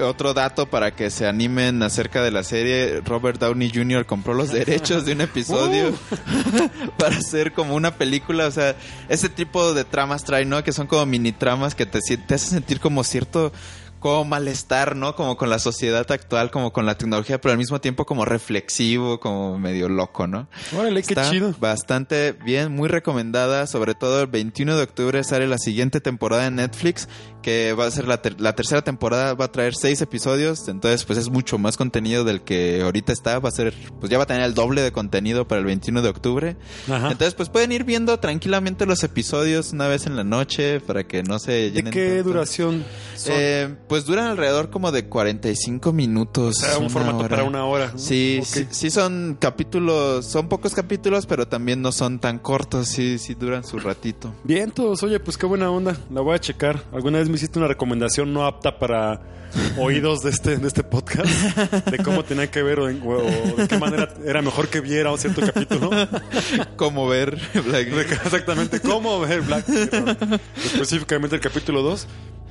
otro dato para que se animen acerca de la serie, Robert Downey Jr. compró los derechos de un episodio Uh. para hacer como una película, o sea, ese tipo de tramas trae, ¿no? Que son como mini tramas que te, te hacen sentir como cierto como malestar, ¿no? Como con la sociedad actual, como con la tecnología, pero al mismo tiempo como reflexivo, como medio loco, ¿no? Órale, qué Está chido. bastante bien, muy recomendada. Sobre todo el 21 de octubre sale la siguiente temporada en Netflix, que va a ser la, ter- la tercera temporada, va a traer seis episodios. Entonces, pues es mucho más contenido del que ahorita está. Va a ser, pues ya va a tener el doble de contenido para el 21 de octubre. Ajá. Entonces, pues pueden ir viendo tranquilamente los episodios una vez en la noche para que no se ¿De qué tanto. duración son? Eh, pues duran alrededor como de 45 minutos. o sea, un formato hora. para una hora. Sí, sí, sí son capítulos, son pocos capítulos, pero también no son tan cortos, sí, sí duran su ratito. Bien, todos, oye, pues qué buena onda. La voy a checar. Alguna vez me hiciste una recomendación no apta para oídos de este, de este podcast de cómo tenía que ver o, en- o de qué manera era mejor que viera un cierto capítulo. Como ver Black Mirror. Exactamente, cómo ver Black Mirror. Específicamente el capítulo 2.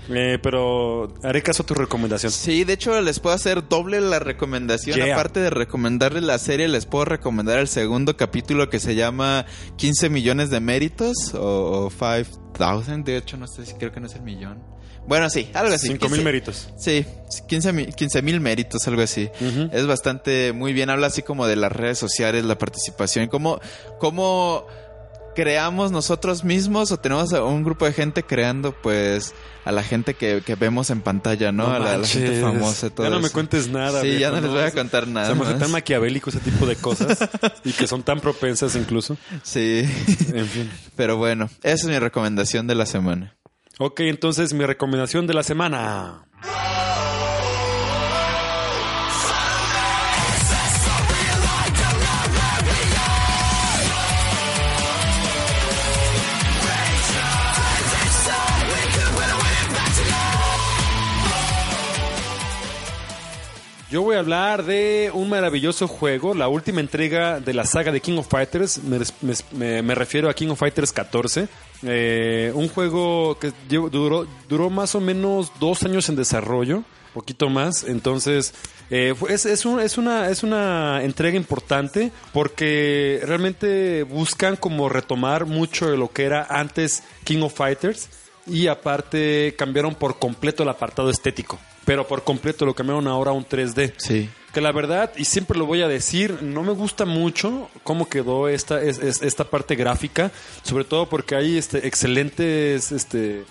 Eh, pero haré caso a tu recomendación. Sí, de hecho les puedo hacer doble la recomendación. Yeah. Aparte de recomendarles la serie, les puedo recomendar el segundo capítulo que se llama 15 millones de méritos o, o 5000. De hecho, no sé si creo que no es el millón. Bueno, sí, algo así. 5 mil 15 méritos. Sí, 15 mil 15 mil méritos, algo así. Es bastante muy bien. Habla así como de las redes sociales, la participación, cómo, cómo creamos nosotros mismos o tenemos a un grupo de gente creando pues a la gente que, que vemos en pantalla, ¿no? No a, la, a la gente famosa, todo Ya no me cuentes nada. Sí, viejo, ya no les voy a contar nada Se me hace tan maquiavélico ese tipo de cosas y que son tan propensas incluso. Sí, En fin. pero bueno, esa es mi recomendación de la semana. Ok, entonces mi recomendación de la semana. Yo voy a hablar de un maravilloso juego, la última entrega de la saga de King of Fighters. Me, refiero a King of Fighters 14. Eh, un juego que duró, más o menos dos años en desarrollo, poquito más. Entonces, eh, es, es es una, es una entrega importante porque realmente buscan como retomar mucho de lo que era antes King of Fighters y aparte cambiaron por completo el apartado estético. Pero por completo lo cambiaron ahora a un 3D. Sí. Que la verdad, y siempre lo voy a decir, no me gusta mucho cómo quedó esta, es- es- esta parte gráfica, sobre todo porque hay este, excelentes, este,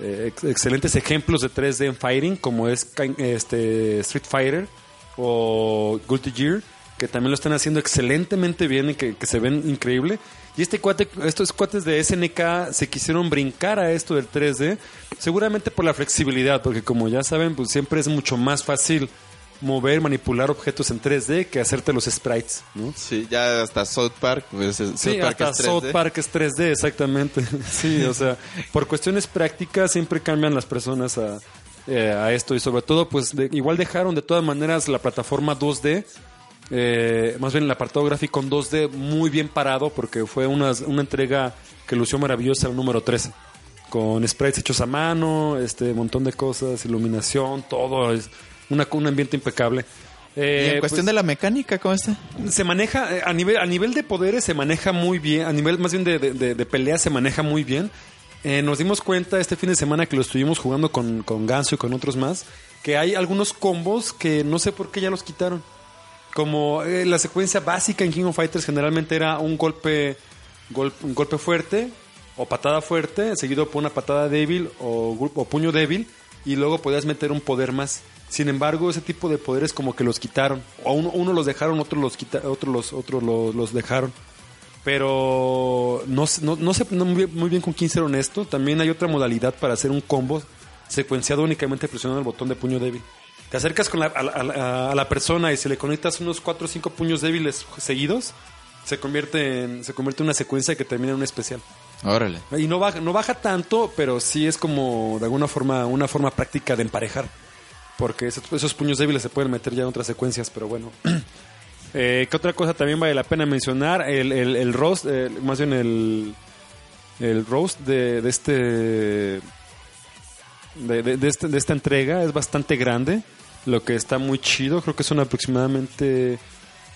eh, ex- excelentes ejemplos de 3D en fighting, como es este, Street Fighter o Guilty Gear, que también lo están haciendo excelentemente bien y que, que se ven increíble. Y este cuate, estos cuates de SNK se quisieron brincar a esto del 3D, seguramente por la flexibilidad, porque como ya saben, pues siempre es mucho más fácil mover, manipular objetos en 3D que hacerte los sprites, ¿no? Sí, ya hasta South Park. Pues, South Sí, Park hasta es 3D. South Park es 3D, exactamente. Sí, o sea, por cuestiones prácticas siempre cambian las personas a, eh, a esto y sobre todo, pues de- igual dejaron de todas maneras la plataforma 2D, eh, más bien el apartado gráfico en 2D muy bien parado porque fue una, una entrega que lució maravillosa el número 13 con sprites hechos a mano, este montón de cosas, iluminación, todo, es una, un ambiente impecable. Y Eh, en cuestión pues, de la mecánica, ¿cómo está? se maneja eh, a nivel a nivel de poderes se maneja muy bien a nivel más bien de, de, de- de pelea se maneja muy bien Eh, nos dimos cuenta este fin de semana que lo estuvimos jugando con, con Ganso y con otros más que hay algunos combos que no sé por qué ya los quitaron como eh, la secuencia básica en King of Fighters generalmente era un golpe gol- un golpe fuerte o patada fuerte seguido por una patada débil o, puño débil y luego podías meter un poder más. Sin embargo ese tipo de poderes como que los quitaron. O uno, uno los dejaron otros los quita, otros los los, dejaron. Pero no, no, no sé muy bien con quién ser honesto también hay otra modalidad para hacer un combo secuenciado únicamente presionando el botón de puño débil te acercas con la- a, la, a la- a la persona y si le conectas unos 4 o 5 puños débiles seguidos, se convierte en, se convierte en una secuencia que termina en un especial. Órale. Y no baja, no baja tanto, pero sí es como de alguna forma una forma práctica de emparejar. Porque esos, esos puños débiles se pueden meter ya en otras secuencias, pero bueno. Eh, ¿Qué otra cosa también vale la pena mencionar? El, el, el roast, eh, más bien el, el roast de, de este de, de- de este- de esta entrega es bastante grande, lo que está muy chido. Creo que son aproximadamente,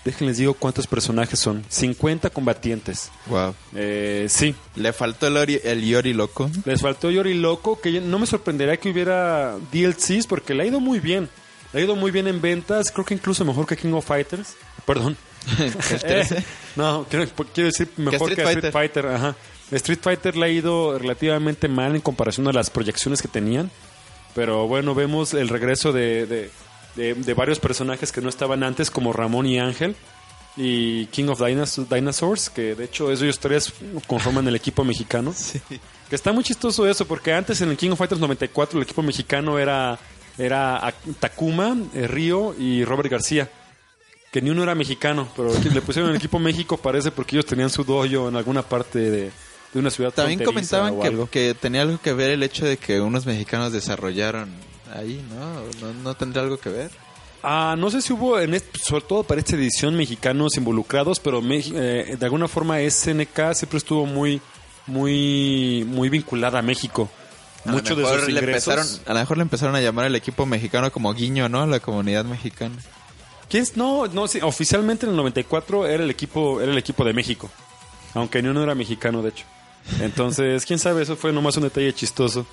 déjenles digo cuántos personajes son, 50 combatientes. Wow. Eh, sí, Le faltó el, Ori- el Yori loco. les faltó Yori Loco, que no me sorprendería que hubiera DLCs porque le ha ido muy bien. Le ha ido muy bien en ventas, creo que incluso mejor que King of Fighters. Perdón. El 13. Eh, no, quiero, quiero decir mejor que, Street a Street Fighter. Ajá. Street Fighter le ha ido relativamente mal en comparación a las proyecciones que tenían. Pero bueno, vemos el regreso de, de- de- de varios personajes que no estaban antes, como Ramón y Ángel. Y King of Dinos- Dinosaurs, que de hecho esos tres conforman el equipo mexicano. Que está muy chistoso eso, porque antes en el King of Fighters 94 el equipo mexicano era, era Takuma, eh, Río y Robert García. Que ni uno era mexicano, pero le pusieron el equipo México parece porque ellos tenían su dojo en alguna parte de, de una ciudad También comentaban que, tenía algo que ver el hecho de que unos mexicanos desarrollaron ahí, ¿no? ¿No, no tendría algo que ver? Ah, no sé si hubo, en este- sobre todo para esta edición, mexicanos involucrados, pero eh, de alguna forma SNK siempre estuvo muy, muy, muy vinculada a México. A lo Muchos de mejor sus le ingresos. empezaron, a lo mejor le empezaron a llamar al equipo mexicano como guiño, ¿no? A la comunidad mexicana. ¿Quién es? No, no, sí, oficialmente en el 94 era el equipo, era el equipo de México. Aunque ni uno era mexicano, de hecho. Entonces, quién sabe, eso fue nomás un detalle chistoso.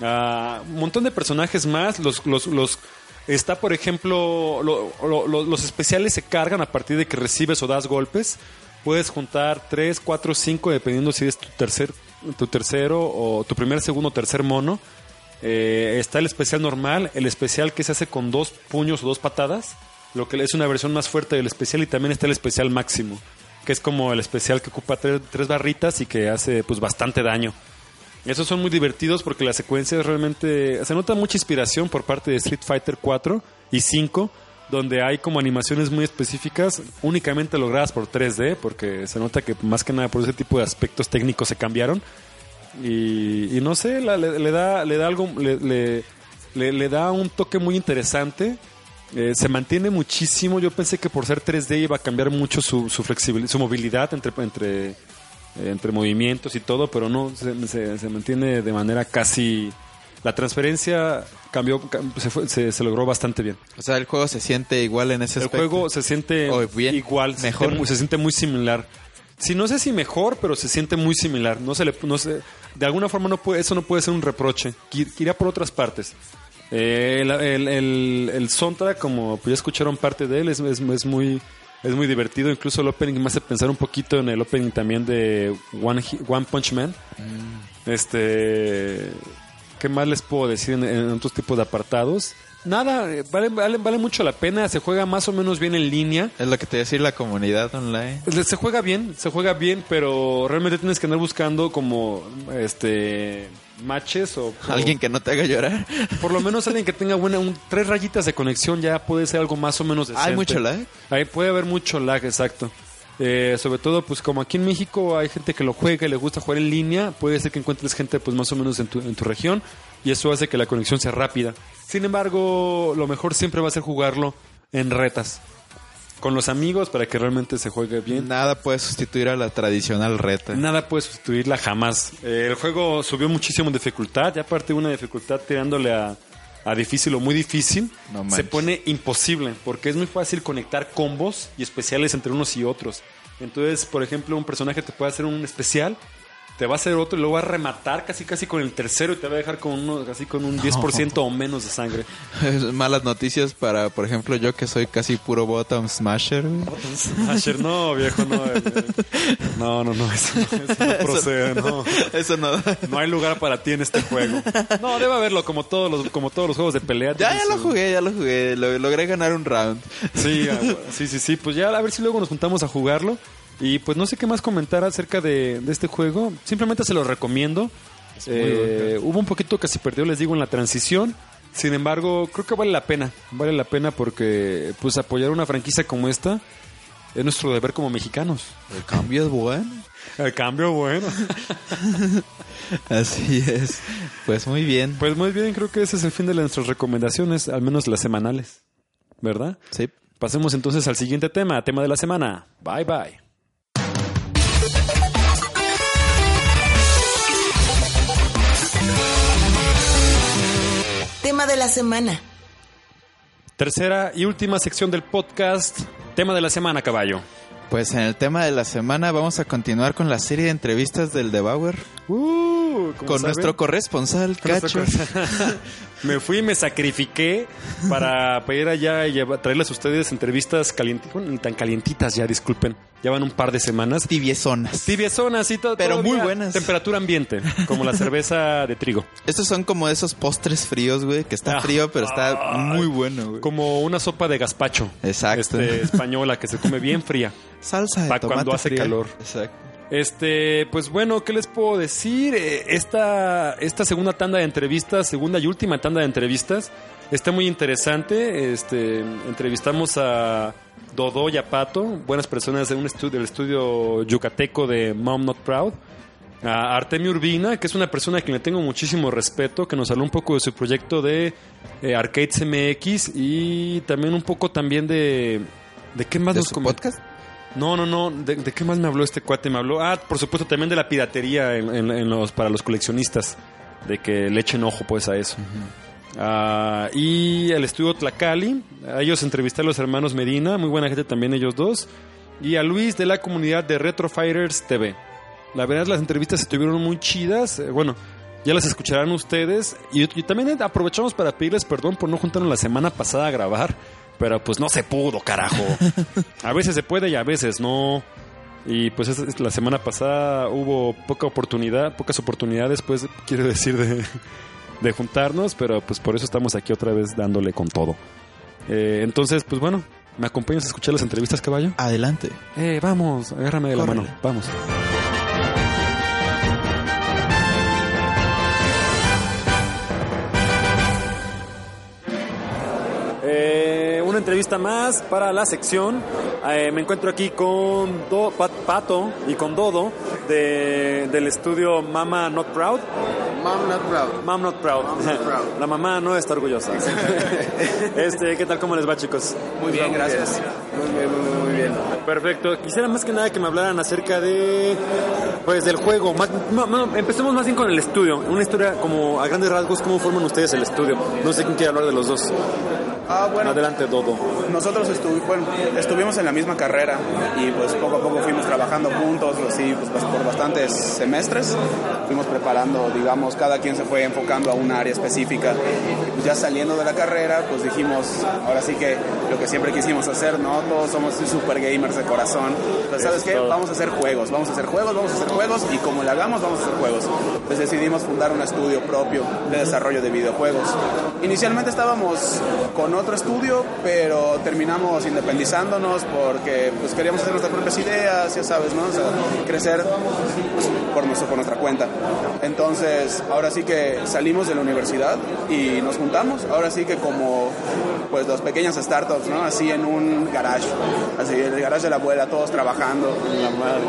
Ah, un montón de personajes más. Los, los, los, está, por ejemplo, lo- lo- lo- los especiales se cargan a partir de que recibes o das golpes. Puedes juntar 3, 4, 5, dependiendo si es tu tercer, tu tercero o tu primer, segundo o tercer mono. Eh, está el especial normal, el especial que se hace con dos puños o dos patadas, lo que es una versión más fuerte del especial y también está el especial máximo, que es como el especial que ocupa tre- tres barritas y que hace pues bastante daño. Esos son muy divertidos porque la secuencia es realmente... Se nota mucha inspiración por parte de Street Fighter 4 y 5, donde hay como animaciones muy específicas, únicamente logradas por 3D, porque se nota que más que nada por ese tipo de aspectos técnicos se cambiaron. Y, no sé, le, da, le da algo, le- le da un toque muy interesante. Eh, se mantiene muchísimo. Yo pensé que por ser 3D iba a cambiar mucho su, su flexibilidad, su movilidad entre, entre, eh, entre movimientos y todo, pero no, se, se- se mantiene de manera casi... La transferencia cambió, cam- se, fue- se, se logró bastante bien. O sea, el juego se siente igual en ese El aspecto. juego se siente Oh, bien. igual, se Mejor. siente muy- se siente muy similar. Si no sé si mejor, pero se siente muy similar. No se le, no se- de alguna forma no puede, eso no puede ser un reproche. Iría por otras partes. Eh, el, el, el, el soundtrack, como pues ya escucharon parte de él, es, es, es muy es muy divertido. Incluso el opening me hace pensar un poquito en el opening también de One, One Punch Man. Este, ¿qué más les puedo decir en, en otros tipos de apartados? Nada, eh, vale, vale, vale mucho la pena. Se juega más o menos bien en línea. Es lo que te decía la comunidad online. Se juega bien, se juega bien, pero realmente tienes que andar buscando como este matches o, o Alguien que no te haga llorar. por lo menos alguien que tenga buena un, tres rayitas de conexión ya puede ser algo más o menos decente. Hay mucho lag. Ahí puede haber mucho lag, exacto. Eh, sobre todo, pues como aquí en México hay gente que lo juega y le gusta jugar en línea, puede ser que encuentres gente pues más o menos en tu, en tu región y eso hace que la conexión sea rápida. Sin embargo, lo mejor siempre va a ser jugarlo en retas. Con los amigos para que realmente se juegue bien. Nada puede sustituir a la tradicional reta. Nada puede sustituirla jamás. Eh, el juego subió muchísimo en dificultad, ya aparte de una dificultad tirándole a, a difícil o muy difícil, No se pone imposible, porque es muy fácil conectar combos y especiales entre unos y otros. Entonces, por ejemplo, un personaje te puede hacer un especial, te va a hacer otro y luego va a rematar casi casi con el tercero y te va a dejar con uno, así con un 10% o menos de sangre. Malas noticias para, por ejemplo, yo que soy casi puro bottom smasher. güey. Asher, no, viejo, no. eh, No, no, no, eso no, eso no procede, no. Eso no. No hay lugar para ti en este juego. No, debe haberlo como todos los, como todos los juegos de pelea. Ya, ya lo su- jugué, ya lo jugué. Lo- logré ganar un round. Sí, ah, sí, sí, sí. Pues ya a ver si luego nos juntamos a jugarlo. Y pues no sé qué más comentar acerca de, de este juego. Simplemente se lo recomiendo. Eh, hubo un poquito que se perdió, les digo, en la transición. Sin embargo, creo que vale la pena. Vale la pena porque pues apoyar una franquicia como esta es nuestro deber como mexicanos. El cambio es bueno. El cambio, bueno. Así es. Pues muy bien. Pues muy bien, creo que ese es el fin de nuestras recomendaciones, al menos las semanales. ¿Verdad? Sí. Pasemos entonces al siguiente tema, tema de la semana. Bye bye. Tema de la semana. Tercera y última sección del podcast, tema de la semana, caballo. Pues en el tema de la semana vamos a continuar con la serie de entrevistas del Debauer Uh, ¿cómo con saben? nuestro corresponsal, Con nuestro Cacho. me fui y me sacrifiqué para, para ir allá y llevar- traerles a ustedes entrevistas calientitas, bueno, ni tan calientitas ya, disculpen. Ya van un par de semanas. Tibiezonas. Tibiezonas y todo. Pero muy buenas. Temperatura ambiente, como la cerveza de trigo. Estos son como esos postres fríos, güey, que está Ah. frío, pero está muy bueno, güey. Como una sopa de gazpacho. Exacto. Este, española que se come bien fría. Salsa de Pa' tomate cuando hace fría. calor. Exacto. Este, pues bueno, ¿qué les puedo decir? Eh, Esta, esta segunda tanda de entrevistas, segunda y última tanda de entrevistas, está muy interesante. Este, entrevistamos a Dodo y a Pato, buenas personas de un estudio, del estudio yucateco de Mom Not Proud. A Artemio Urbina, que es una persona a quien le tengo muchísimo respeto, que nos habló un poco de su proyecto de eh, Arcades MX y también un poco también de... ¿De qué más ¿De nos su podcast? No, no, no. ¿De, de qué más me habló este cuate? Me habló, ah, por supuesto, también de la piratería en, en- en los, para los coleccionistas. De que le echen ojo, pues, a eso. Ah, y el estudio Tlacali. A ellos entrevisté a los hermanos Medina. Muy buena gente también ellos dos. Y a Luis de la comunidad de Retro Fighters TV. La verdad, las entrevistas estuvieron muy chidas. Eh, bueno, ya las escucharán ustedes. Y, y también aprovechamos para pedirles perdón por no juntarnos la semana pasada a grabar. Pero pues no se pudo, carajo. A veces se puede y a veces no. Y pues es- es- la semana pasada hubo poca oportunidad, pocas oportunidades, pues quiero decir, de, de juntarnos, pero pues por eso estamos aquí otra vez dándole con todo. Eh, entonces, pues bueno, ¿me acompañas a escuchar las entrevistas, caballo? Adelante. Eh, vamos, agárrame de la mano, vamos. Eh, una entrevista más para la sección. Eh, me encuentro aquí con Do- Pat- Pato y con Dodo de- del estudio Mama Not Proud. Mom not proud. Mom Not Proud. Mom Not Proud. La mamá no está orgullosa. este, ¿Qué tal? ¿Cómo les va, chicos? Muy bien, gracias. Muy bien, muy, muy, muy bien. Perfecto. Quisiera más que nada que me hablaran acerca de, pues, del juego. Más- no, no, empecemos más bien con el estudio. Una historia como a grandes rasgos, ¿cómo forman ustedes el estudio? No sé quién quiere hablar de los dos. Ah, bueno, Adelante, Dodo. Nosotros estuvimos en la misma carrera y pues poco a poco fuimos trabajando juntos, así pues, por bastantes semestres. Fuimos preparando, digamos, cada quien se fue enfocando a un área específica. Ya saliendo de la carrera, pues dijimos, ahora sí que lo que siempre quisimos hacer, ¿no? Todos somos super gamers de corazón. Entonces, ¿sabes qué? Vamos a hacer juegos, vamos a hacer juegos, vamos a hacer juegos y como le hagamos, vamos a hacer juegos. Entonces decidimos fundar un estudio propio de desarrollo de videojuegos. Inicialmente estábamos con otro estudio, pero terminamos independizándonos porque pues queríamos hacer nuestras propias ideas, ya sabes, ¿no? O sea, crecer por, nuestro, por nuestra cuenta. Entonces pues ahora sí que salimos de la universidad y nos juntamos, ahora sí que como pues las pequeñas startups, Así en un garage, así en el garage de la abuela, todos trabajando.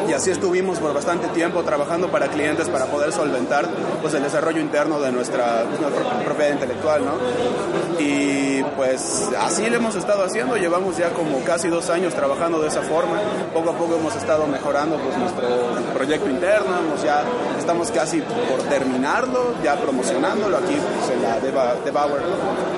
Y así estuvimos por bastante tiempo trabajando para clientes para poder solventar pues el desarrollo interno de nuestra, pues, propiedad intelectual, ¿no? Y pues así lo hemos estado haciendo, llevamos ya como casi dos años trabajando de esa forma, poco a poco hemos estado mejorando pues nuestro proyecto interno, ya estamos casi por terminarlo, ya promocionándolo aquí pues, en la Deva.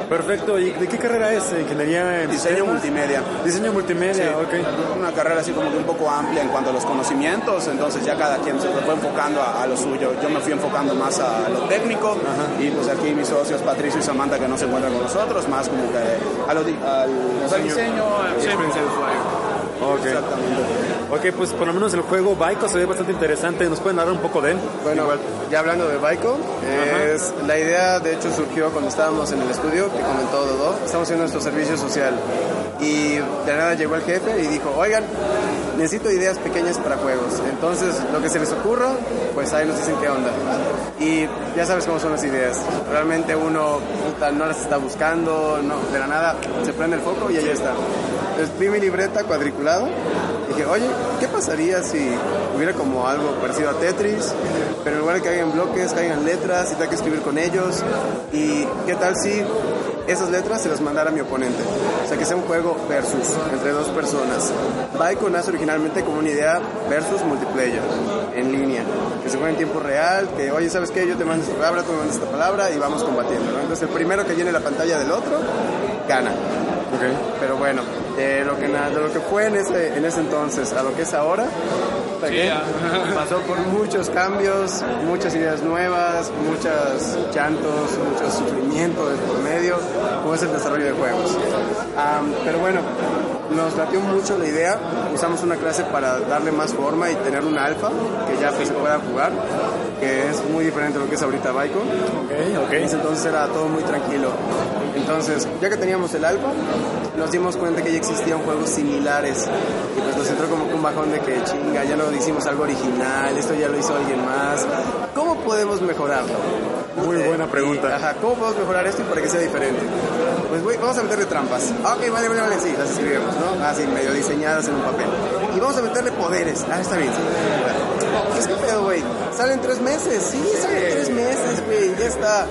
Perfecto. ¿Y de qué carrera es? ¿Ingeniería en Diseño sistemas? multimedia. Diseño multimedia, Sí, ok. Una carrera así como que un poco amplia en cuanto a los conocimientos, entonces ya cada quien se fue enfocando a, a lo suyo. Yo me fui enfocando más a lo técnico y pues aquí mis socios Patricio y Samantha que no se encuentran con nosotros, más como que a lo di- al, al diseño. Exactamente. Ok, pues por lo menos el juego Baiko se ve bastante interesante. ¿Nos pueden hablar un poco de él? Bueno, ya hablando de Baiko, es, la idea de hecho surgió cuando estábamos en el estudio, que comentó Dodo, estamos haciendo nuestro servicio social. Y de nada llegó el jefe y dijo, oigan, necesito ideas pequeñas para juegos. Entonces, lo que se les ocurra, pues ahí nos dicen qué onda. Y ya sabes cómo son las ideas. Realmente uno no las está buscando, no, de la nada se prende el foco y ahí está. Entonces vi mi libreta cuadriculada y dije, oye, ¿qué pasaría si hubiera como algo parecido a Tetris, pero en lugar de que hagan bloques, caigan letras y tenga que escribir con ellos? ¿Y qué tal si esas letras se las mandara a mi oponente? O sea, que sea un juego versus, entre dos personas. Baiko nace originalmente como una idea versus multiplayer, en línea, que se juega en tiempo real, que, oye, ¿sabes qué? Yo te mando esta palabra, tú me mandas esta palabra y vamos combatiendo, ¿no? Entonces, el primero que llene la pantalla del otro, gana. Pero bueno, de lo que, de lo que fue en ese, en ese entonces a lo que es ahora, pasó por muchos cambios, muchas ideas nuevas, muchos llantos, mucho sufrimiento de por medio, como es el desarrollo de juegos. Pero bueno, nos latió mucho la idea, usamos una clase para darle más forma y tener un alfa que ya pues, se pueda jugar, que es muy diferente a lo que es ahorita Baiko. Ok, En ese entonces era todo muy tranquilo. Entonces, ya que teníamos el alfa, nos dimos cuenta que ya existían juegos similares. Y pues nos entró como que un bajón de que chinga, ya no hicimos algo original, esto ya lo hizo alguien más. ¿Cómo podemos mejorarlo? Muy buena pregunta. Y, ajá, ¿cómo podemos mejorar esto y para que sea diferente? Pues güey, vamos a meterle trampas. Ah, ok, vale, vale, vale, sí, las escribimos, ¿no? Así, medio diseñadas en un papel. Y vamos a meterle poderes. Ah, está bien, sí. ¿Qué es que pedo, güey? Salen tres meses. Sí, salen tres meses, güey. Ya está.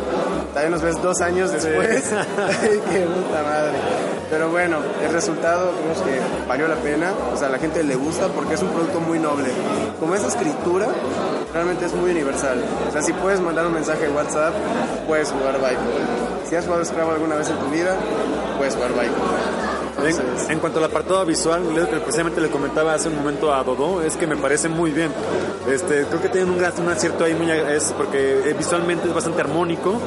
También nos ves dos años después. Qué puta madre. Pero bueno, el resultado creo que valió la pena. O sea, a la gente le gusta porque es un producto muy noble. Como esa escritura, realmente es muy universal. O sea, si puedes mandar un mensaje en WhatsApp, puedes jugar Baiko. Si has jugado Scrabble alguna vez en tu vida, puedes jugar Baiko. En, cuanto al apartado visual, que precisamente le comentaba hace un momento a Dodo, es que me parece muy bien. Este, creo que tienen un, gran- un acierto ahí muy es porque eh, visualmente es bastante armónico,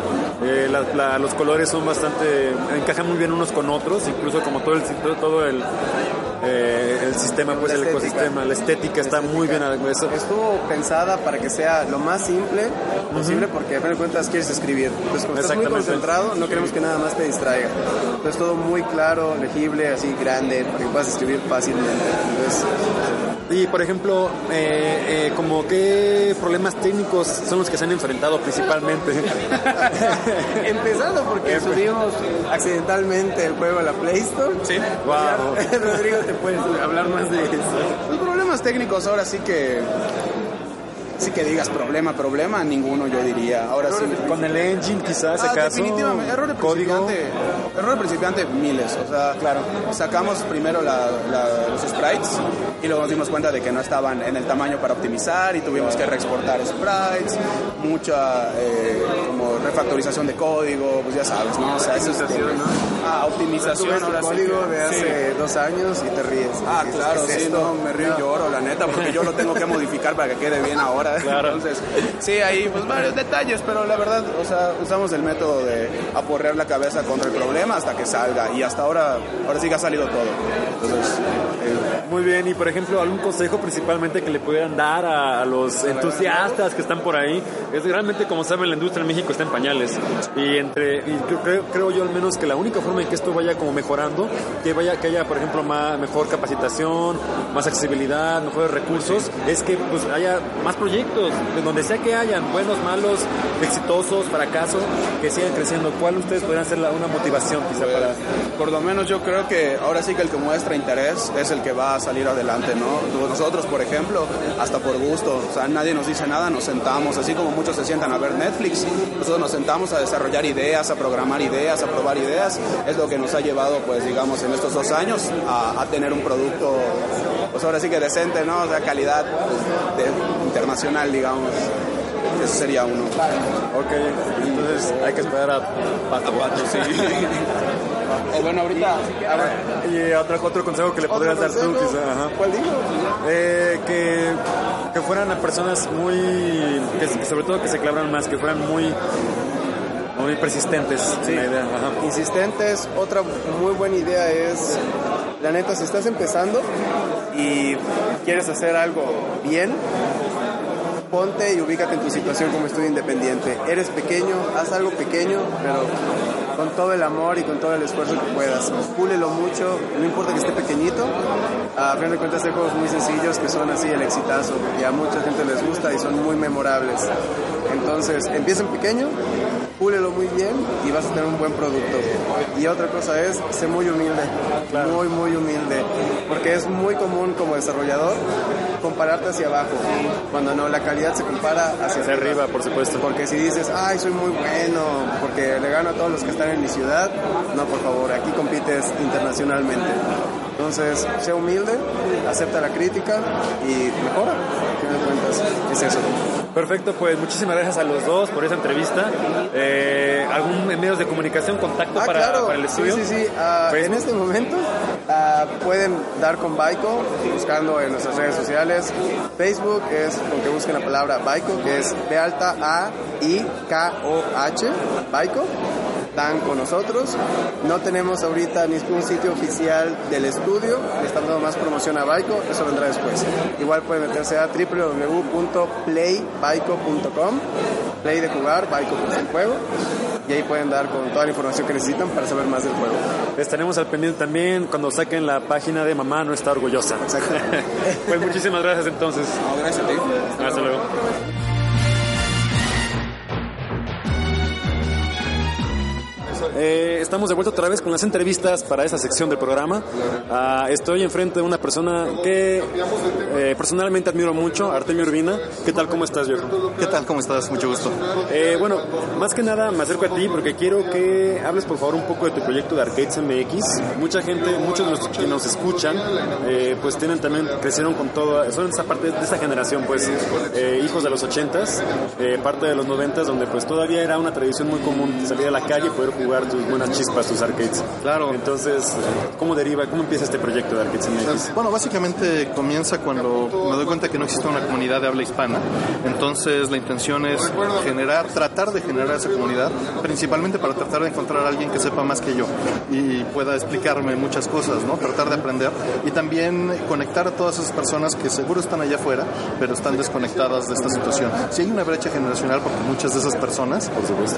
eh, los colores son bastante, encajan muy bien unos con otros, incluso como todo el todo el eh, el sistema, pues La el estética. ecosistema, la estética está muy bien. Eso, estuvo pensada para que sea lo más simple posible porque a fin de cuentas quieres escribir. Entonces, como estás muy concentrado, no queremos que nada más te distraiga. Entonces, todo muy claro, legible, así grande, para que puedas escribir fácilmente. Entonces, Y por ejemplo, eh, eh, como qué problemas técnicos son los que se han enfrentado principalmente. empezando porque subimos accidentalmente el juego a la Play Store. Sí. Wow. Rodrigo, te puedes hablar más de eso. Los problemas técnicos ahora sí que sí que digas problema, problema, ninguno yo diría. Ahora sí. Con el engine quizás, Ah, acaso. definitivamente, error de código. Error de principiante miles, o sea, claro, sacamos primero la- la- los sprites y luego nos dimos cuenta de que no estaban en el tamaño para optimizar y tuvimos que reexportar sprites, mucha eh, como refactorización de código, pues ya sabes, ¿no? O sea, eso es Optimización, ¿no? Ah, Tú optimización, ves sí código de sí. hace dos años y te ríes. Ah, Dices, claro, ¿qué es sí, no, me río y lloro, la neta, porque yo lo tengo que modificar para que quede bien ahora. Entonces, sí, ahí pues varios detalles, pero la verdad, o sea, usamos el método de aporrear la cabeza contra el problema hasta que salga y hasta ahora, ahora sí que ha salido todo. Entonces, eh, Muy bien, y por ejemplo, algún consejo principalmente que le pudieran dar a, a los entusiastas que están por ahí. Es realmente, como saben, la industria en México está en pañales. Y entre y creo- creo, yo al menos que la única forma en que esto vaya como mejorando, que vaya que haya por ejemplo más, mejor capacitación, más accesibilidad, mejores recursos, es que pues haya más proyectos, en donde sea que hayan, buenos, malos, exitosos, fracasos, que sigan creciendo. ¿Cuál ustedes podrían ser la- una motivación por lo menos yo creo que ahora sí que el que muestra interés es el que va a salir adelante, ¿no? Nosotros, por ejemplo, hasta por gusto, o sea, nadie nos dice nada, nos sentamos, así como muchos se sientan a ver Netflix, nosotros nos sentamos a desarrollar ideas, a programar ideas, a probar ideas, es lo que nos ha llevado, pues, digamos, en estos dos años a, tener un producto, pues ahora sí que decente, ¿no? O sea, calidad pues, internacional, digamos. Ese sería uno. Ok, entonces hay que esperar a Pato. sí. Eh, bueno, ahorita, a ver, Y otro, otro consejo que le podrías dar tú, quizá. Ajá. ¿Cuál digo? Eh, que, que fueran a personas muy. Que, sobre todo que se clavaran más, que fueran muy. Muy persistentes en la idea. Ajá. insistentes. Otra muy buena idea es, la neta, si estás empezando y quieres hacer algo bien, ponte y ubícate en tu situación como estudio independiente. Eres pequeño, haz algo pequeño, pero con todo el amor y con todo el esfuerzo que puedas. Púlelo mucho, no importa que esté pequeñito. A fin de cuentas hay juegos muy sencillos que son así el exitazo y a mucha gente les gusta y son muy memorables. Entonces, empieza en pequeño, púlelo muy bien y vas a tener un buen producto. Y otra cosa es, sé muy humilde, muy, muy humilde, porque es muy común como desarrollador compararte hacia abajo, cuando no, la calidad se compara hacia, Hacia arriba, por supuesto. Porque si dices, ay, soy muy bueno, porque le gano a todos los que están en mi ciudad, no, por favor, aquí compites internacionalmente. Entonces, sé humilde, acepta la crítica y mejora. Cuentas, es eso. Perfecto, pues muchísimas gracias a los dos por esa entrevista. Eh, ¿Algún medios de comunicación, contacto Ah, para, claro. para el estudio? Sí, sí, sí. Ah, en este momento ah, pueden dar con Baiko buscando en nuestras redes sociales. Facebook es con que busquen la palabra Baiko, que es B alta A I K O H, Baiko. Dan con nosotros. No tenemos ahorita ningún sitio oficial del estudio. Le estamos dando más promoción a Baiko. Eso vendrá después. Igual pueden meterse a www.playbaiko.com. Play de jugar, Baiko pues el juego. Y ahí pueden dar con toda la información que necesitan para saber más del juego. Estaremos al pendiente también cuando saquen la página de Mamá No Está Orgullosa. pues muchísimas gracias entonces. no, gracias a ti. Hasta luego. Eh, estamos de vuelta otra vez con las entrevistas para esta sección del programa. Ah, estoy enfrente de una persona que eh, personalmente admiro mucho, Artemio Urbina. ¿Qué tal? ¿Cómo estás, viejo? ¿Qué tal? ¿Cómo estás? Mucho gusto. Eh, bueno, más que nada me acerco a ti porque quiero que hables por favor un poco de tu proyecto de Arcades MX. Mucha gente, muchos de los que nos escuchan, eh, pues tienen también, crecieron con todo, son esa parte de esa generación, pues eh, hijos de los ochentas, eh, parte de los noventas, donde pues todavía era una tradición muy común salir a la calle y poder jugar tus buenas chispas, tus arcades. Claro. Entonces, ¿cómo deriva, cómo empieza este proyecto de Arcades MX? Bueno, básicamente comienza cuando me doy cuenta que no existe una comunidad de habla hispana. Entonces la intención es generar, tratar de generar esa comunidad, principalmente para tratar de encontrar a alguien que sepa más que yo y pueda explicarme muchas cosas, ¿no? Tratar de aprender y también conectar a todas esas personas que seguro están allá afuera, pero están desconectadas de esta situación. Si hay una brecha generacional, porque muchas de esas personas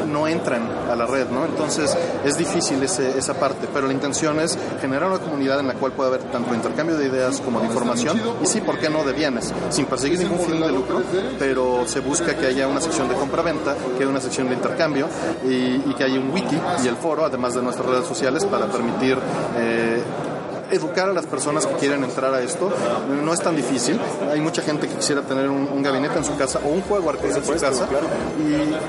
no entran a la red, ¿no? Entonces es difícil esa parte, pero la intención es generar una comunidad en la cual pueda haber tanto intercambio de ideas como de información y sí, ¿por qué no? De bienes, sin perseguir ningún fin de lucro, pero se busca que haya una sección de compra-venta, que haya una sección de intercambio y, y que haya un wiki y el foro, además de nuestras redes sociales, para permitir... eh, educar a las personas que quieren entrar a esto no es tan difícil. Hay mucha gente que quisiera tener un, un gabinete en su casa o un juego arcade en su casa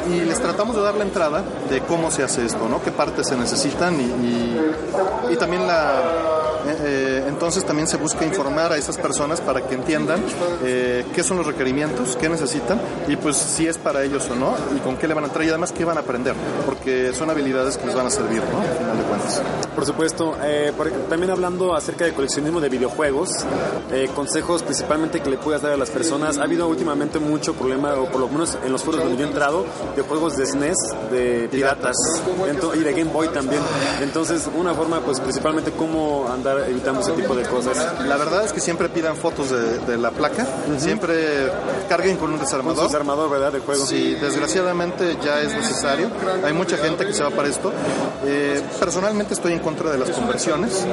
y, y les tratamos de dar la entrada de cómo se hace esto, ¿no? Qué partes se necesitan y, y- y también la eh, eh, entonces también se busca informar a esas personas para que entiendan eh, qué son los requerimientos, qué necesitan y pues si es para ellos o no y con qué le van a entrar y además qué van a aprender, porque son habilidades que les van a servir, ¿no? Al final de cuentas. Por supuesto, eh, por- también hablando acerca del coleccionismo de videojuegos, eh, consejos principalmente que le puedas dar a las personas. Ha habido últimamente mucho problema, o por lo menos en los foros donde yo he entrado, de juegos de SNES, de piratas, y de Game Boy también. Entonces, una forma, pues principalmente cómo andar evitando ese tipo de cosas. La verdad es que siempre pidan fotos de, de la placa, siempre carguen con un Un desarmador. desarmador, ¿verdad? De juego. Sí, desgraciadamente ya es necesario. Hay mucha gente que se va para esto. Eh, personalmente estoy en contra de las conversiones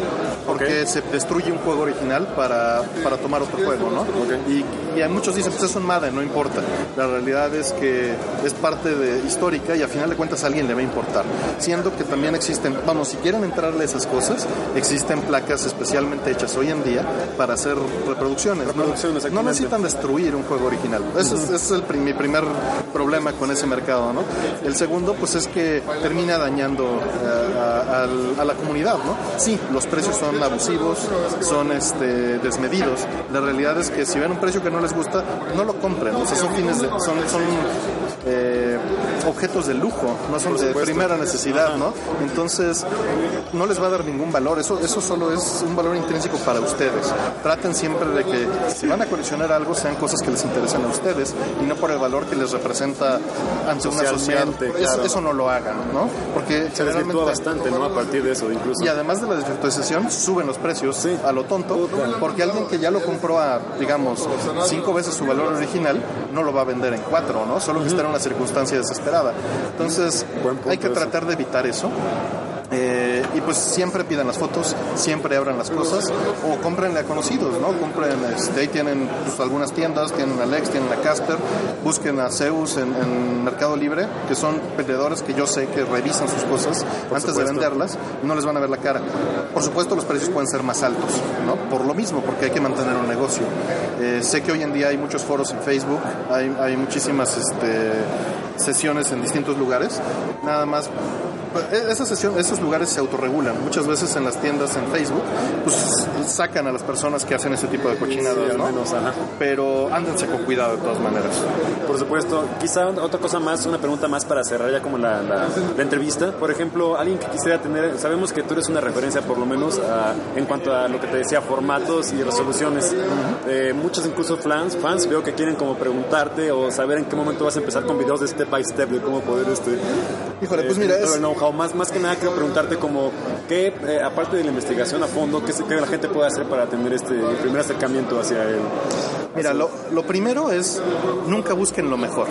porque se destruye un juego original para, para tomar otro juego, ¿no? Y, y hay muchos dicen, pues es un Madden, no importa. La realidad es que es parte de histórica y al final de cuentas a alguien le va a importar. Siendo que también existen, vamos, si quieren entrarle a esas cosas, existen placas especialmente hechas hoy en día para hacer reproducciones. ¿no? Reproducciones, no, exactamente. necesitan destruir un juego original. Ese es, el, mi primer problema con ese mercado, ¿no? El segundo, pues es que termina dañando eh, a, al- a la comunidad, ¿no? Sí, los precios son abusivos, son este, desmedidos. La realidad es que si ven un precio que no les gusta, no lo compren. O sea, son fines de, son, eh, objetos de lujo, no son de primera necesidad, ¿no? Entonces, no les va a dar ningún valor. Eso, eso solo es un valor intrínseco para ustedes. Traten siempre de que si van a coleccionar algo, sean cosas que les interesen a ustedes y no por el valor que les representa ante una sociedad. Eso- claro. Eso, no lo hagan, ¿no? Porque Se desvirtúa bastante, ¿no? A partir de eso, incluso. y además de la desvirtualización, suben los precios a lo tonto, porque alguien que ya lo compró a, digamos, cinco veces su valor original, no lo va a vender en cuatro, ¿no? Solo que está en una circunstancia desesperada. Entonces, hay que tratar de evitar eso. Eh, y pues siempre pidan las fotos, siempre abran las cosas o comprenle a conocidos, ¿no? Compren, este, ahí tienen pues, algunas tiendas, tienen a Lex, tienen a Casper, busquen a Zeus en, en Mercado Libre, que son vendedores que yo sé que revisan sus cosas antes de venderlas no les van a ver la cara. Por supuesto los precios pueden ser más altos, ¿no? Por lo mismo, porque hay que mantener un negocio. Eh, sé que hoy en día hay muchos foros en Facebook, hay, hay muchísimas este, sesiones en distintos lugares, nada más e- esa sesión, esos lugares se autorregulan. Muchas veces en las tiendas en Facebook, pues sacan a las personas que hacen ese tipo de cochinadas, Sí, al ¿no? menos, ajá. Pero ándense con cuidado de todas maneras. Por supuesto. Quizá otra cosa más, una pregunta más para cerrar ya como la, la- la entrevista. Por ejemplo, alguien que quisiera tener, sabemos que tú eres una referencia por lo menos a- en cuanto a lo que te decía, formatos y resoluciones. Eh, muchos incluso fans, fans veo que quieren como preguntarte o saber en qué momento vas a empezar con videos de step by step de cómo poder este... Híjole, pues eh, mira, tener es- know-how. Más, más que nada quiero preguntarte como qué, eh, aparte de la investigación a fondo, qué, qué la gente puede hacer para tener este el primer acercamiento hacia el... Mira, lo, lo primero es nunca busquen lo mejor.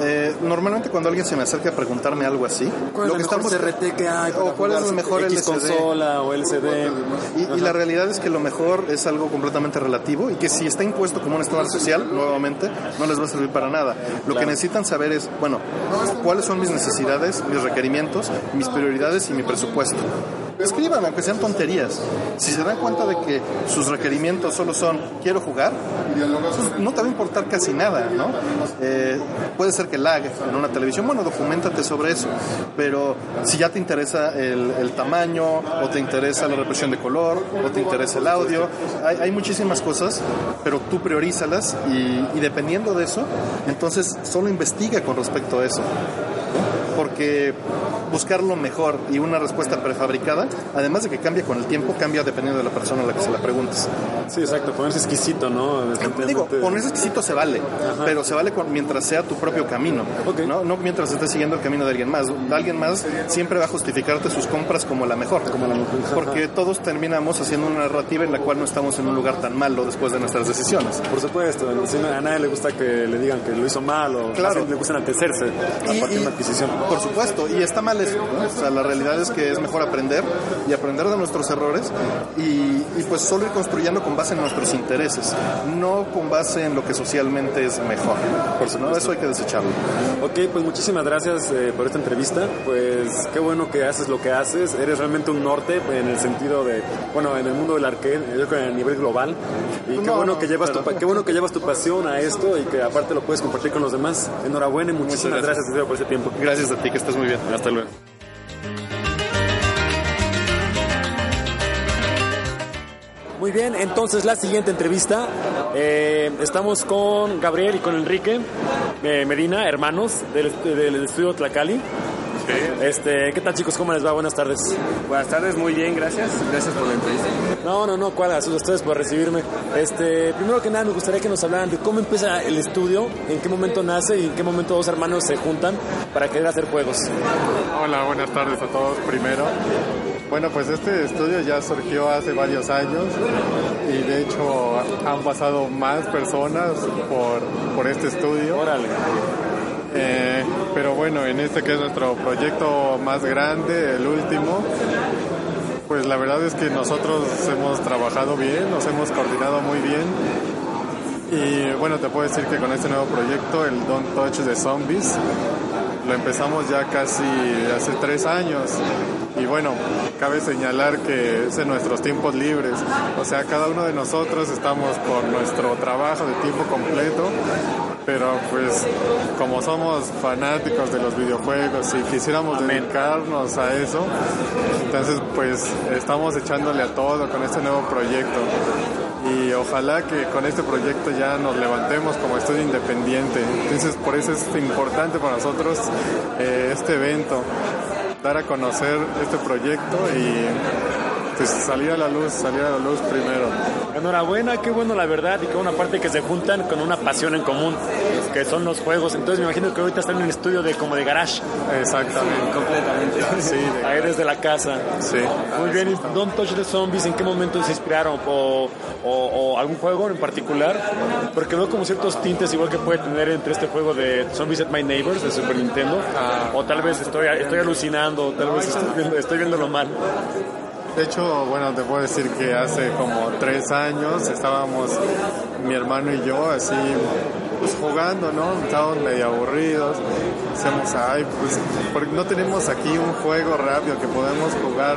Eh, normalmente cuando alguien se me acerca a preguntarme algo así, ¿Cuál lo es que estamos CRT que hay? o cuál es el mejor X LCD? consola o LCD? Y, y la realidad es que lo mejor es algo completamente relativo y que si está impuesto como un estándar social, nuevamente, no les va a servir para nada. Lo que necesitan saber es, bueno, cuáles son mis necesidades, mis requerimientos, mis prioridades y mi presupuesto. Escriban, aunque sean tonterías. Si se dan cuenta de que sus requerimientos solo son quiero jugar, pues no te va a importar casi nada, ¿no? Eh, puede ser que lag en una televisión, bueno, documentate sobre eso. Pero si ya te interesa el, tamaño, o te interesa la represión de color, o te interesa el audio, hay, hay muchísimas cosas, pero tú priorízalas y, y dependiendo de eso, entonces solo investiga con respecto a eso porque buscar lo mejor y una respuesta prefabricada, además de que cambia con el tiempo, cambia dependiendo de la persona a la que se la preguntes. Sí, exacto, ponerse exquisito, ¿no? Digo, ponerse exquisito se vale, pero se vale mientras sea tu propio camino, Ok. ¿no? no mientras estés siguiendo el camino de alguien más. Alguien más siempre va a justificarte sus compras como la mejor, porque todos terminamos haciendo una narrativa en la cual no estamos en un lugar tan malo después de nuestras decisiones. Por supuesto, a nadie le gusta que le digan que lo hizo mal o Claro. le gusta enaltecerse a partir de una adquisición. Por supuesto, y está mal eso. ¿no? O sea, la realidad es que es mejor aprender y aprender de nuestros errores y, y pues solo ir construyendo con base en nuestros intereses, no con base en lo que socialmente es mejor. Por ¿no? Eso hay que desecharlo. Ok, pues muchísimas gracias eh, por esta entrevista. Pues qué bueno que haces lo que haces. Eres realmente un norte en el sentido de, bueno, en el mundo del arcade, yo creo que a nivel global. Y qué No, bueno no, que llevas tu, pero- qué bueno que llevas tu pasión a esto y que aparte lo puedes compartir con los demás. Enhorabuena y muchísimas gracias. gracias, por ese tiempo. Gracias a ti, que estés muy bien. Hasta luego. Muy bien, entonces la siguiente entrevista. eh, estamos con Gabriel y con Enrique eh, Medina, hermanos del, del estudio Tlacali. Este, ¿qué tal chicos? ¿Cómo les va? Buenas tardes. Buenas tardes, muy bien, gracias. Gracias por la entrevista. No, no, no, cuál, a ustedes por recibirme. Este, primero que nada me gustaría que nos hablaran de cómo empieza el estudio, en qué momento nace y en qué momento dos hermanos se juntan para querer hacer juegos. Hola, buenas tardes a todos primero. Bueno, pues este estudio ya surgió hace varios años y de hecho han pasado más personas por, por este estudio. Órale. Eh, pero bueno, en este que es nuestro proyecto más grande, el último, pues la verdad es que nosotros hemos trabajado bien, nos hemos coordinado muy bien. Y bueno, te puedo decir que con este nuevo proyecto, el Don't Touch de Zombies, lo empezamos ya casi hace tres años. Y bueno, cabe señalar que es en nuestros tiempos libres. O sea, cada uno de nosotros estamos por nuestro trabajo de tiempo completo. Pero pues como somos fanáticos de los videojuegos y quisiéramos dedicarnos a eso, entonces pues estamos echándole a todo con este nuevo proyecto y ojalá que con este proyecto ya nos levantemos como estudio independiente. Entonces por eso es importante para nosotros eh, este evento, dar a conocer este proyecto y pues salir a la luz, salir a la luz primero. Enhorabuena, qué bueno la verdad y qué buena parte que se juntan con una pasión en común, que son los juegos. Entonces me imagino que ahorita están en un estudio de como de garage. Exactamente. Completamente. Sí, de- Ahí desde la casa. Sí. Muy bien, y Don't Touch the Zombies, ¿en qué momento se inspiraron? O, o- o algún juego en particular? Porque veo como ciertos tintes igual que puede tener entre este juego de Zombies at My Neighbors de Super Nintendo. O tal vez estoy, estoy alucinando, tal vez estoy viendo, estoy viéndolo mal. De hecho, bueno, te puedo decir que hace como tres años estábamos mi hermano y yo así pues jugando, ¿no? Estábamos medio aburridos. Decíamos, ay, pues porque no tenemos aquí un juego rápido que podemos jugar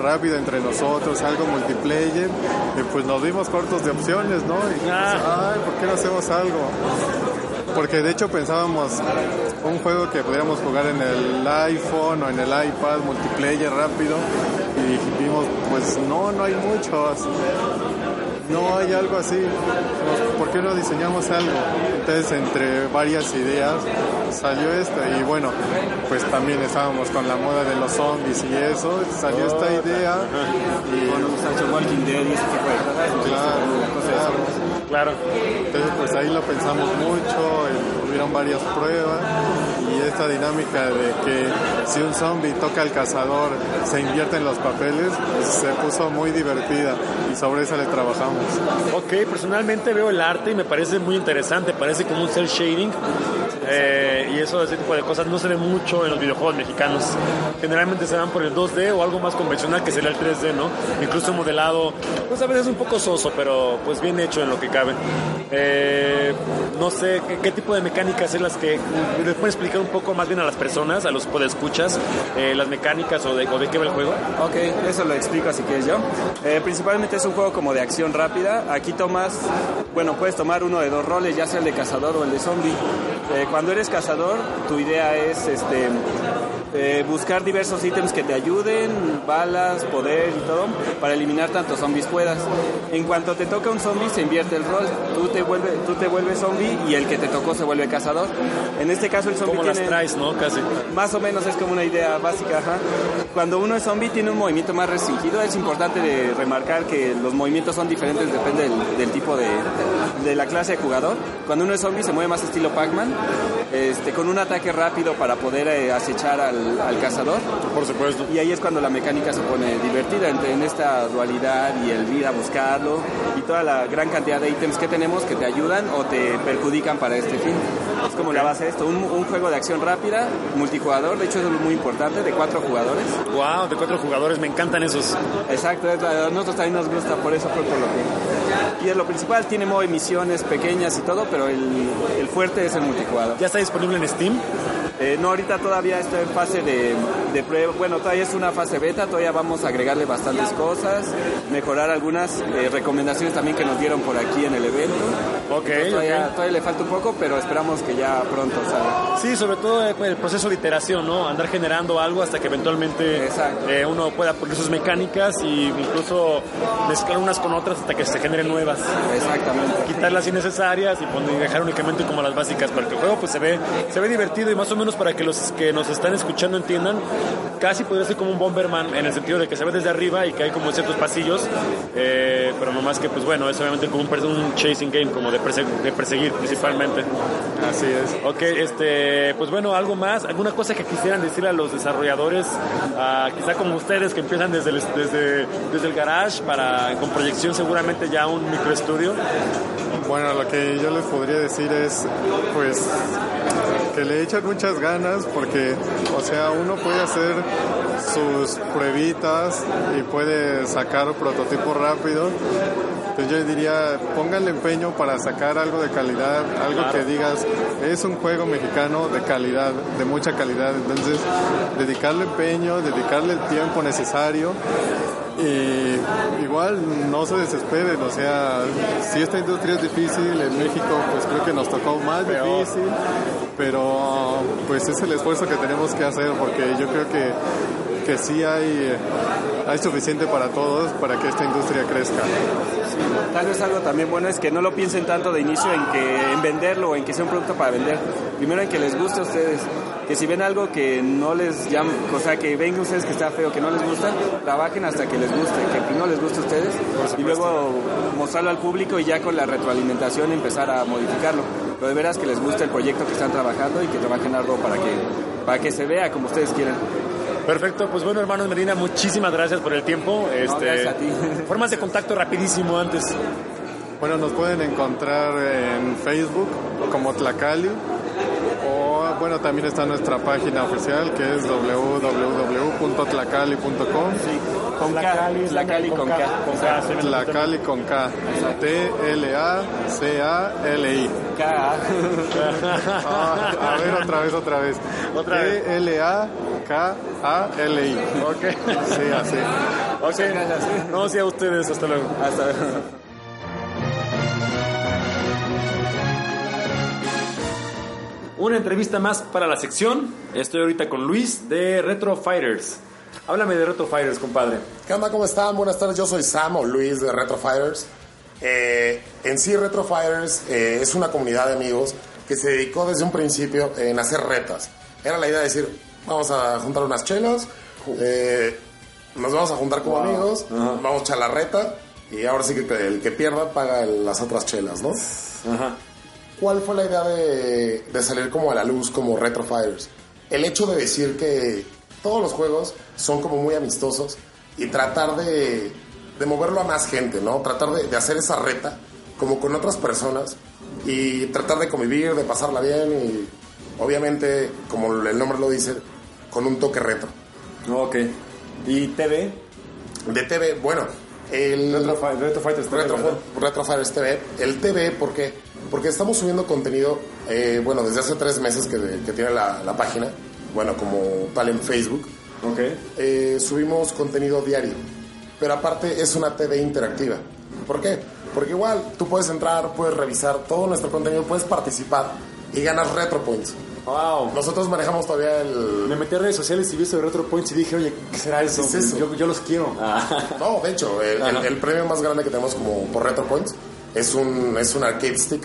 rápido entre nosotros, algo multiplayer. Y pues nos vimos cortos de opciones, ¿no? Y dijimos, ay, ¿por qué no hacemos algo? Porque de hecho pensábamos un juego que pudiéramos jugar en el iPhone o en el iPad, multiplayer rápido, y vimos, pues no, no hay muchos. No hay algo así. ¿Por qué no diseñamos algo? Entonces, entre varias ideas salió esto. Y bueno, pues también estábamos con la moda de los zombies y eso. Salió esta idea. Y Sancho Walking Dead y ese tipo de cosas. Claro, claro. Claro. Entonces, pues ahí lo pensamos mucho, y hubieron varias pruebas y esta dinámica de que si un zombie toca al cazador, se invierten los papeles, se puso muy divertida y sobre eso le trabajamos. Ok, personalmente veo el arte y me parece muy interesante, parece como un cel shading eh, y eso, ese tipo de cosas no se ve mucho en los videojuegos mexicanos. Generalmente se van por el 2D o algo más convencional que sería el 3D, ¿no? Incluso modelado, pues a veces un poco soso, pero pues bien hecho en lo que cabe. Eh, no sé ¿qué, qué tipo de mecánicas es las que les pueden explicar un poco más bien a las personas, a los podescuchas, eh, las mecánicas o de, o de qué va el juego. Ok, eso lo explico si quieres yo. Eh, principalmente es un juego como de acción rápida. Aquí tomas, bueno, puedes tomar uno de dos roles, ya sea el de cazador o el de zombie. Cuando eres cazador, tu idea es este eh, buscar diversos ítems que te ayuden, balas, poder y todo, para eliminar tantos zombies puedas. En cuanto te toca un zombie, se invierte el rol. Tú te vuelves, tú te vuelves zombie y el que te tocó se vuelve cazador. En este caso, el zombie Como las tiene- traes, ¿no? Casi. más o menos es como una idea básica, ajá. Cuando uno es zombie tiene un movimiento más restringido, es importante de remarcar que los movimientos son diferentes, depende del, del tipo de, de la clase de jugador. Cuando uno es zombie se mueve más estilo Pac-Man, este, con un ataque rápido para poder eh, acechar al, al cazador. Por supuesto. Y ahí es cuando la mecánica se pone divertida, entre, en esta dualidad y el ir a buscarlo y toda la gran cantidad de ítems que tenemos que te ayudan o te perjudican para este fin. Es como la base de esto, un, un juego de acción rápida, multijugador, de hecho es muy importante, de cuatro jugadores. Wow, de cuatro jugadores, me encantan esos. Exacto, a nosotros también nos gusta, por eso fue por lo que... Y es lo principal, tiene modo misiones pequeñas y todo, pero el, el fuerte es el multijugador. ¿Ya está disponible en Steam? Eh, no, ahorita todavía está en fase de, de prueba. Bueno, todavía es una fase beta, todavía vamos a agregarle bastantes cosas, mejorar algunas eh, recomendaciones también que nos dieron por aquí en el evento. Ok, Entonces, todavía, ok. todavía le falta un poco, pero esperamos que ya pronto salga. Sí, sobre todo eh, el proceso de iteración, ¿no? Andar generando algo hasta que eventualmente eh, uno pueda poner sus mecánicas y incluso mezclar unas con otras hasta que se generen nuevas. Exactamente. Quitar las innecesarias y, poner- dejar únicamente como las básicas para que el juego pues se ve se ve divertido y más o menos para que los que nos están escuchando entiendan casi podría ser como un Bomberman en el sentido de que se ve desde arriba y que hay como ciertos pasillos eh, pero nomás que pues bueno es obviamente como un, un chasing game como de, perse- de perseguir principalmente Así es. Ok, este, pues bueno, algo más, alguna cosa que quisieran decir a los desarrolladores, ah, quizá como ustedes que empiezan desde el, desde, desde el garage para con proyección seguramente ya un microestudio. Bueno, lo que yo les podría decir es, pues, que le echan muchas ganas porque, o sea, uno puede hacer sus pruebitas y puede sacar prototipos rápido. Entonces yo diría, pónganle empeño para sacar algo de calidad, algo que digas, es un juego mexicano de calidad, de mucha calidad. Entonces, dedicarle empeño, dedicarle el tiempo necesario y igual no se desesperen, o sea, si esta industria es difícil, en México pues creo que nos tocó más difícil, pero pues es el esfuerzo que tenemos que hacer porque yo creo que, que sí hay, eh, hay suficiente para todos para que esta industria crezca. Tal vez algo también bueno es que no lo piensen tanto de inicio en que en venderlo o en que sea un producto para vender. Primero en que les guste a ustedes. Que si ven algo que no les llama, o sea, que ven ustedes que está feo, que no les gusta, trabajen hasta que les guste, que primero les guste a ustedes y luego mostrarlo al público y ya con la retroalimentación empezar a modificarlo. Pero de veras que les guste el proyecto que están trabajando y que trabajen algo para que, para que se vea como ustedes quieran. Perfecto, pues bueno, hermanos Medina, muchísimas gracias por el tiempo. Este, gracias a ti. Formas de contacto rapidísimo antes. Bueno, nos pueden encontrar en Facebook como Tlacali o bueno, también está nuestra página oficial que es www.tlacali.com. Con K, la Cali con K. Con K, lo Tlacali con K. T-L-A-C-A-L-I. K. Ah, a ver, otra vez, otra vez. Otra vez. T-L-A-K-A-L-I. Ok. Sí, así. Ok. No, sí a ustedes, hasta luego. Hasta Una entrevista más para la sección. Estoy ahorita con Luis de Retro Fighters. Háblame de Retro Fighters, compadre. ¿Qué onda? ¿Cómo están? Buenas tardes. Yo soy Sam o Luis de Retro Fighters. Eh, en sí, Retro Fighters eh, es una comunidad de amigos que se dedicó desde un principio en hacer retas. Era la idea de decir, vamos a juntar unas chelas, eh, nos vamos a juntar como amigos, vamos a echar la reta y ahora sí que el que pierda paga las otras chelas, ¿no? Ajá. ¿Cuál fue la idea de, de salir como a la luz como Retro Fighters? El hecho de decir que todos los juegos son como muy amistosos y tratar de, de moverlo a más gente, ¿no? Tratar de, de hacer esa reta como con otras personas y tratar de convivir, de pasarla bien y obviamente, como el nombre lo dice, con un toque retro. Ok. ¿Y TV? De TV, bueno, el... Retro, Retro Fighters TV, Retro. Retro Fighters TV. El TV, ¿por qué? Porque estamos subiendo contenido, eh, bueno, desde hace tres meses que, que tiene la, la página, bueno, como tal en Facebook, Ok. eh, subimos contenido diario. Pero aparte es una TV interactiva. ¿Por qué? Porque igual tú puedes entrar, puedes revisar todo nuestro contenido, puedes participar y ganas Retro Points. Wow. Nosotros manejamos todavía el... Me metí a redes sociales y vi eso de Retro Points y dije, oye, ¿qué será eso? ¿Qué es eso? Yo, yo los quiero. No, de hecho, el, el- el premio más grande que tenemos como por Retro Points es un, es un arcade stick.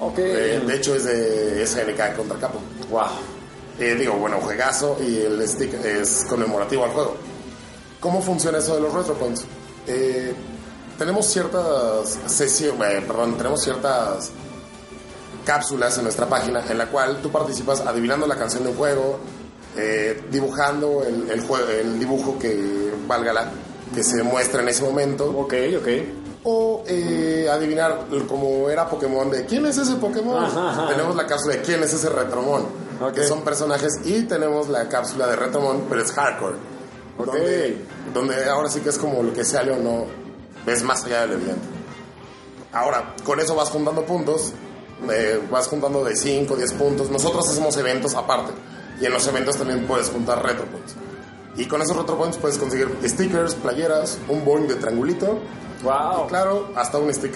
Ok. Eh, de hecho, es de SNK contra Capcom. Wow. Eh, digo, bueno, juegazo y el stick es conmemorativo al juego. ¿Cómo funciona eso de los Retro Points? Eh, tenemos ciertas sesiones, perdón, tenemos ciertas cápsulas en nuestra página en la cual tú participas adivinando la canción de un juego, eh, dibujando el, el, jue- el dibujo que valga la que se muestra en ese momento Ok, ok. O eh, adivinar como era Pokémon de quién es ese Pokémon. Ajá, ajá. Tenemos la cápsula de quién es ese Retromon, Ok. que son personajes y tenemos la cápsula de Retromon, pero es hardcore. Donde, donde ahora sí que es como lo que sale o no, ves más allá del evidente. Ahora, con eso vas juntando puntos, eh, vas juntando de 5, 10 puntos. Nosotros hacemos eventos aparte. Y en los eventos también puedes juntar retro points. Y con esos retro points puedes conseguir stickers, playeras, un boing de triangulito. Wow. Claro, hasta un stick.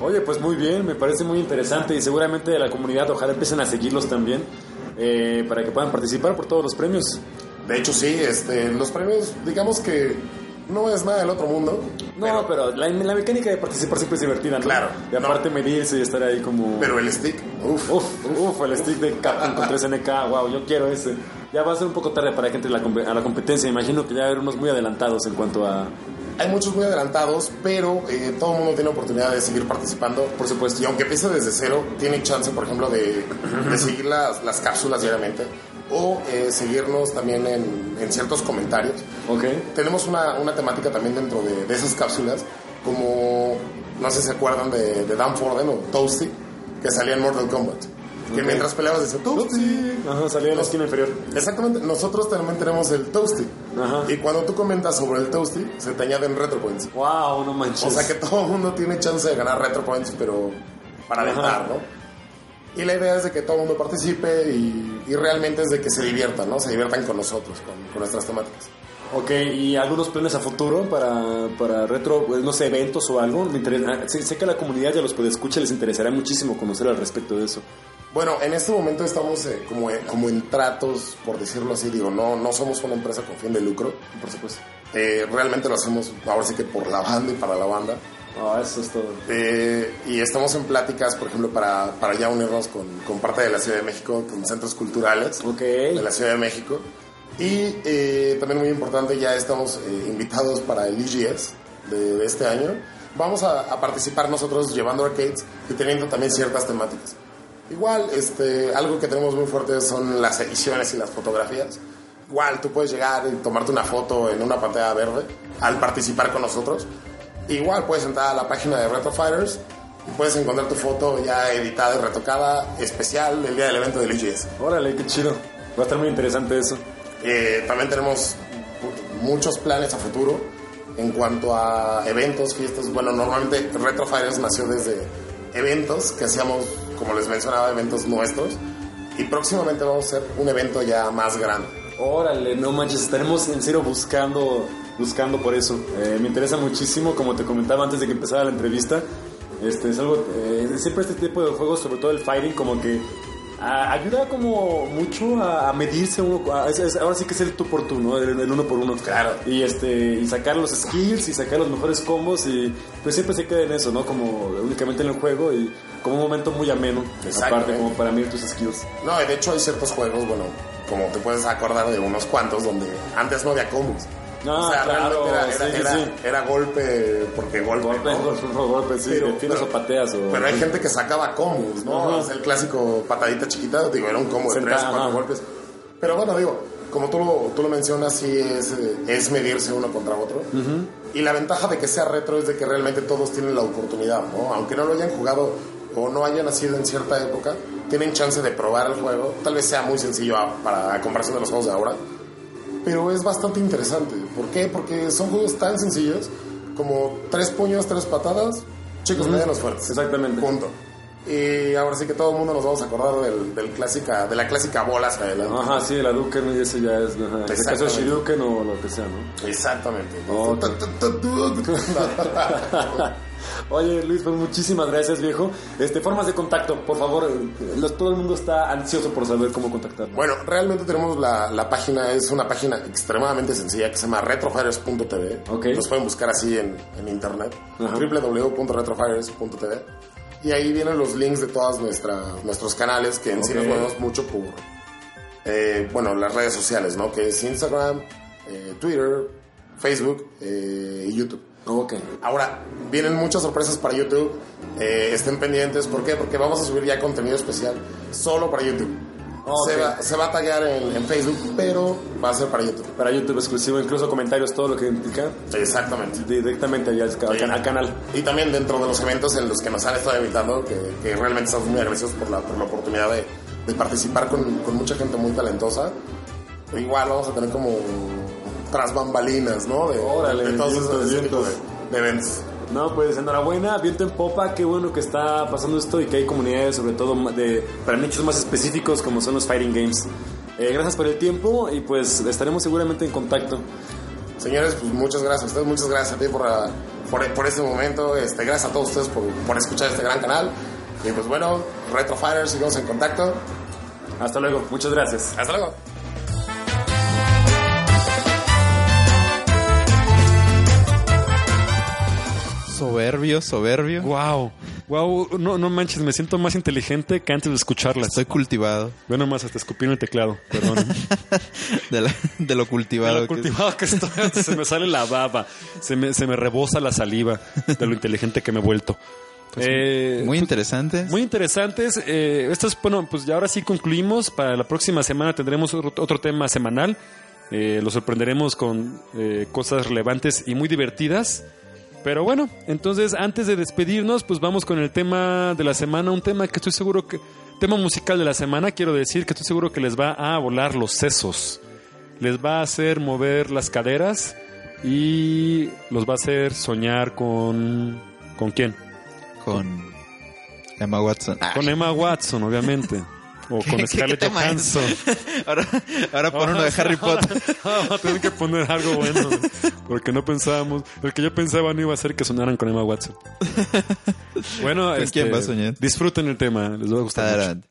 Oye, pues muy bien, me parece muy interesante y seguramente de la comunidad ojalá empiecen a seguirlos también eh, para que puedan participar por todos los premios. De hecho, sí, este, los premios, digamos que no es nada del otro mundo. No, pero, la, la mecánica de participar siempre es divertida, ¿no? Claro, Y aparte medirse y estar ahí como... Pero el stick, uff. Uf, uf, el stick de Capcom con 3NK, wow, yo quiero ese. Ya va a ser un poco tarde para que entre la a la competencia, imagino que ya hay unos muy adelantados en cuanto a... Hay muchos muy adelantados, pero eh, todo el mundo tiene oportunidad de seguir participando. Por supuesto. Y aunque empiece desde cero, tiene chance, por ejemplo, de, de seguir las, las cápsulas diariamente o eh, seguirnos también en, en ciertos comentarios. Ok. Tenemos una, una temática también dentro de, de esas cápsulas, como, no sé si se acuerdan de, de Dan Forden o Toasty, que salía en Mortal Kombat. Que Ok. mientras peleabas decía Toasty. Ajá, salía en la esquina inferior. Exactamente, nosotros también tenemos el Toasty. Ajá. Y cuando tú comentas sobre el Toasty, se te añaden retro points. Wow, no manches. O sea que todo el mundo tiene chance de ganar retro points, pero para Ajá. alentar, ¿no? Y la idea es de que todo el mundo participe y, y realmente es de que se diviertan, ¿no? Se diviertan con nosotros, con, con nuestras temáticas. Ok, ¿y algunos planes a futuro para, para retro, pues, no sé, eventos o algo? Me interesa, ah, sé, sé que a la comunidad y a los que escucha les interesará muchísimo conocer al respecto de eso. Bueno, en este momento estamos eh, como, como en tratos, por decirlo así, digo, no, no somos una empresa con fin de lucro, Por supuesto. Eh, realmente lo hacemos ahora sí que por la banda y para la banda. Ah, eso es todo. Eh, y estamos en pláticas, por ejemplo, para, para ya unirnos con, con parte de la Ciudad de México, con centros culturales Ok. de la Ciudad de México. Y eh, también muy importante, ya estamos eh, invitados para el EGS de, de este año. Vamos a, a participar nosotros llevando arcades y teniendo también ciertas temáticas. Igual, este, algo que tenemos muy fuerte son las ediciones y las fotografías. Igual, tú puedes llegar y tomarte una foto en una pantalla verde al participar con nosotros. Igual puedes entrar a la página de Retro Fighters y puedes encontrar tu foto ya editada y retocada, especial, el día del evento del EGS. Órale, qué chido. Va a estar muy interesante eso. Eh, también tenemos muchos planes a futuro en cuanto a eventos, fiestas. Bueno, normalmente Retro Fighters nació desde eventos que hacíamos, como les mencionaba, eventos nuestros. Y próximamente vamos a hacer un evento ya más grande. Órale, no manches, estaremos en serio buscando, buscando por eso. Eh, me interesa muchísimo, como te comentaba antes de que empezara la entrevista. Este es algo, eh, siempre este tipo de juegos, sobre todo el fighting, como que ah, ayuda como mucho a, a medirse uno. a- es- ahora sí que es el tú por tú, ¿no? El, el uno por uno. Claro. Y este y sacar los skills y sacar los mejores combos y pues siempre se queda en eso, ¿no? Como únicamente en el juego y como un momento muy ameno, aparte Exactamente. como para medir tus skills. No, de hecho hay ciertos juegos, bueno, como te puedes acordar de unos cuantos donde antes no había combos. Ah, o sea, claro, realmente era, era, sí, era- sí. era golpe porque golpe. Golpe, ¿no? golpe, golpe, sí, Pero- pero- o pateas o... Pero hay gente que sacaba combos, ¿no? Sea, el clásico patadita chiquita, digo, era un combo de tres, cuatro ajá. golpes. Pero bueno, digo, como tú lo, tú lo mencionas, sí es, eh, es medirse uno contra otro. Y la ventaja de que sea retro es de que realmente todos tienen la oportunidad, ¿no? Aunque no lo hayan jugado o no hayan nacido en cierta época, tienen chance de probar el juego. Tal vez sea muy sencillo a, para a comparación de los juegos de ahora. Pero es bastante interesante. ¿Por qué? Porque son juegos tan sencillos como tres puños, tres patadas, chicos medianos fuertes. Exactamente. Punto. Y ahora sí que todo el mundo nos vamos a acordar del, del clásica, de la clásica bola hacia adelante. Ajá, sí, la Duken y ese ya es... Ajá. En este caso es. Shiruken o lo que sea, ¿no? Exactamente. Ok. Oye, Luis, pues muchísimas gracias, viejo. Este, formas de contacto, por favor. los- todo el mundo está ansioso por saber cómo contactar. Bueno, realmente tenemos la, la página, es una página extremadamente sencilla que se llama retrofighters.tv. Ok. Nos pueden buscar así en, en internet, Ajá. www.retrofighters.tv. Y ahí vienen los links de todos nuestros canales, que en sí nos movemos mucho por, eh, bueno, las redes sociales, ¿no? Que es Instagram, eh, Twitter, Facebook eh, y YouTube. Ok. Ahora, vienen muchas sorpresas para YouTube. Eh, estén pendientes. ¿Por qué? Porque vamos a subir ya contenido especial solo para YouTube. Ok. Se, va, se va a taggear en, en Facebook, pero va a ser para YouTube. Para YouTube exclusivo, incluso comentarios, todo lo que implica Exactamente. directamente allá al canal. Y también dentro de los eventos en los que nos han estado invitando, que, que realmente estamos muy agradecidos por la, por la oportunidad de, de participar con, con mucha gente muy talentosa. Igual vamos a tener como tras bambalinas, ¿no? De, Órale, de todos esos vientos, vientos. de, de eventos. No, pues enhorabuena, viento en popa, qué bueno que está pasando esto y que hay comunidades, sobre todo de, para nichos más específicos como son los fighting games. Eh, gracias por el tiempo y pues estaremos seguramente en contacto. Señores, pues muchas gracias a ustedes, muchas gracias a ti por, ah, por, por este momento. Este, gracias a todos ustedes por, por escuchar este gran canal. Y pues bueno, Retro Fighters, sigamos en contacto. Hasta luego. Muchas gracias. Hasta luego. Soberbio, soberbio. Wow. Wow, no, no manches, me siento más inteligente que antes de escucharlas. Estoy cultivado. Bueno, más hasta escupí en el teclado, perdón. De, la- de lo cultivado. De lo que- cultivado que estoy, se me sale la baba, se me, se me rebosa la saliva de lo inteligente que me he vuelto. Eh, Muy interesante. muy interesantes. Eh, esto es, bueno, pues ya ahora sí concluimos. Para la próxima semana tendremos otro, otro tema semanal. Eh, lo sorprenderemos con eh, cosas relevantes y muy divertidas. Pero bueno, entonces antes de despedirnos, pues vamos con el tema de la semana. Un tema que estoy seguro que. Tema musical de la semana, quiero decir que estoy seguro que les va a volar los sesos. Les va a hacer mover las caderas y los va a hacer soñar con. ¿Con quién? Con Emma Watson. Ah, Con Emma Watson, obviamente. O ¿Qué- con Scarlett? Johansson. ahora, ahora pon uno de Harry Potter. Vamos a tener que poner algo bueno. Porque no pensábamos. El que yo pensaba no iba a ser que sonaran con Emma Watson. Bueno, ¿Con este, quién va a soñar? Disfruten el tema. Les va a gustar. mucho.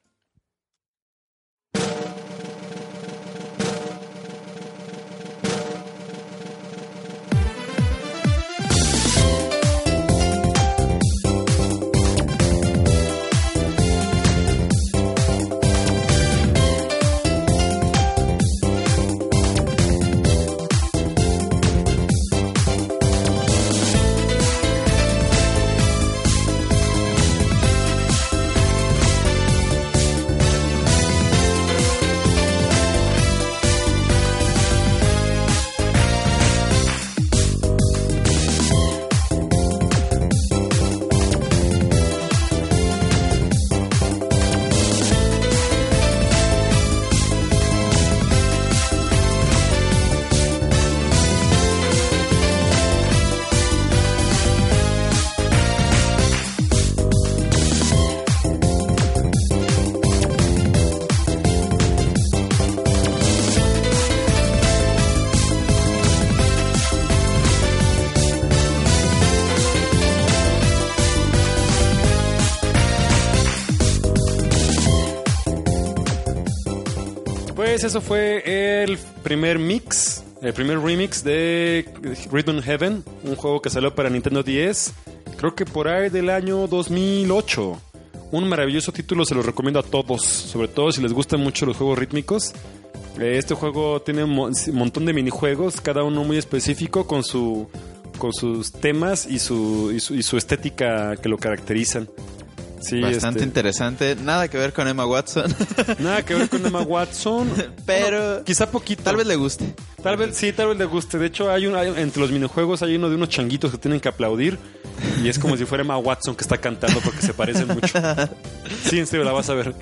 Eso fue el primer mix, el primer remix de Rhythm Heaven, un juego que salió para Nintendo 10, creo que por ahí del año 2008. Un maravilloso título, se lo recomiendo a todos, sobre todo si les gustan mucho los juegos rítmicos. Eh, Este juego tiene un mo- un montón de minijuegos, cada uno muy específico con su con sus temas y su, y su estética que lo caracterizan. Sí, Bastante este, interesante. Nada que ver con Emma Watson. Nada que ver con Emma Watson. Pero Bueno, quizá poquito. tal vez le guste. Tal vez, sí, tal vez le guste. De hecho, hay un, hay- entre los minijuegos hay uno de unos changuitos que tienen que aplaudir. Y es como si fuera Emma Watson que está cantando porque se parecen mucho. Sí, en serio, la vas a ver.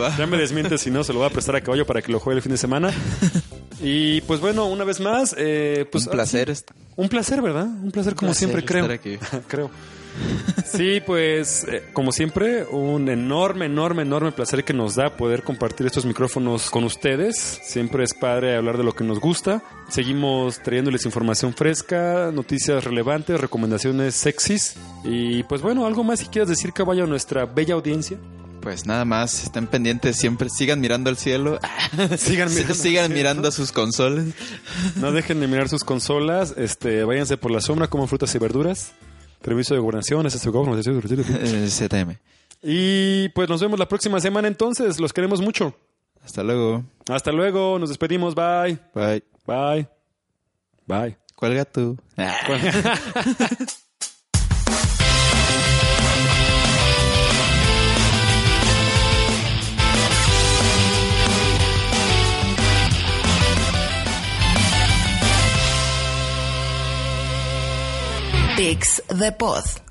Va. Ya me desmientes, si no, se lo voy a prestar a caballo para que lo juegue el fin de semana. Y pues bueno, una vez más, eh, pues Un placer. est- un placer, ¿verdad? Un placer como placer siempre, creo. estar aquí. creo. Sí, pues eh, como siempre, un enorme, enorme, enorme placer que nos da poder compartir estos micrófonos con ustedes. Siempre es padre hablar de lo que nos gusta. Seguimos trayéndoles información fresca, noticias relevantes, recomendaciones sexys. Y pues bueno, algo más si quieres decir, caballo, a nuestra bella audiencia. Pues nada más, estén pendientes siempre, sigan mirando al cielo, Sigan mirando. sigan mirando sus consolas. No dejen de mirar sus consolas, este, váyanse por la sombra, como frutas y verduras. Permiso de gobernación, SSG, organización de- Eh, ZM. Y pues nos vemos la próxima semana entonces. Los queremos mucho. Hasta luego. Hasta luego. Nos despedimos. Bye. Bye. Bye. Bye. Cuelga tú. Pix de Pod.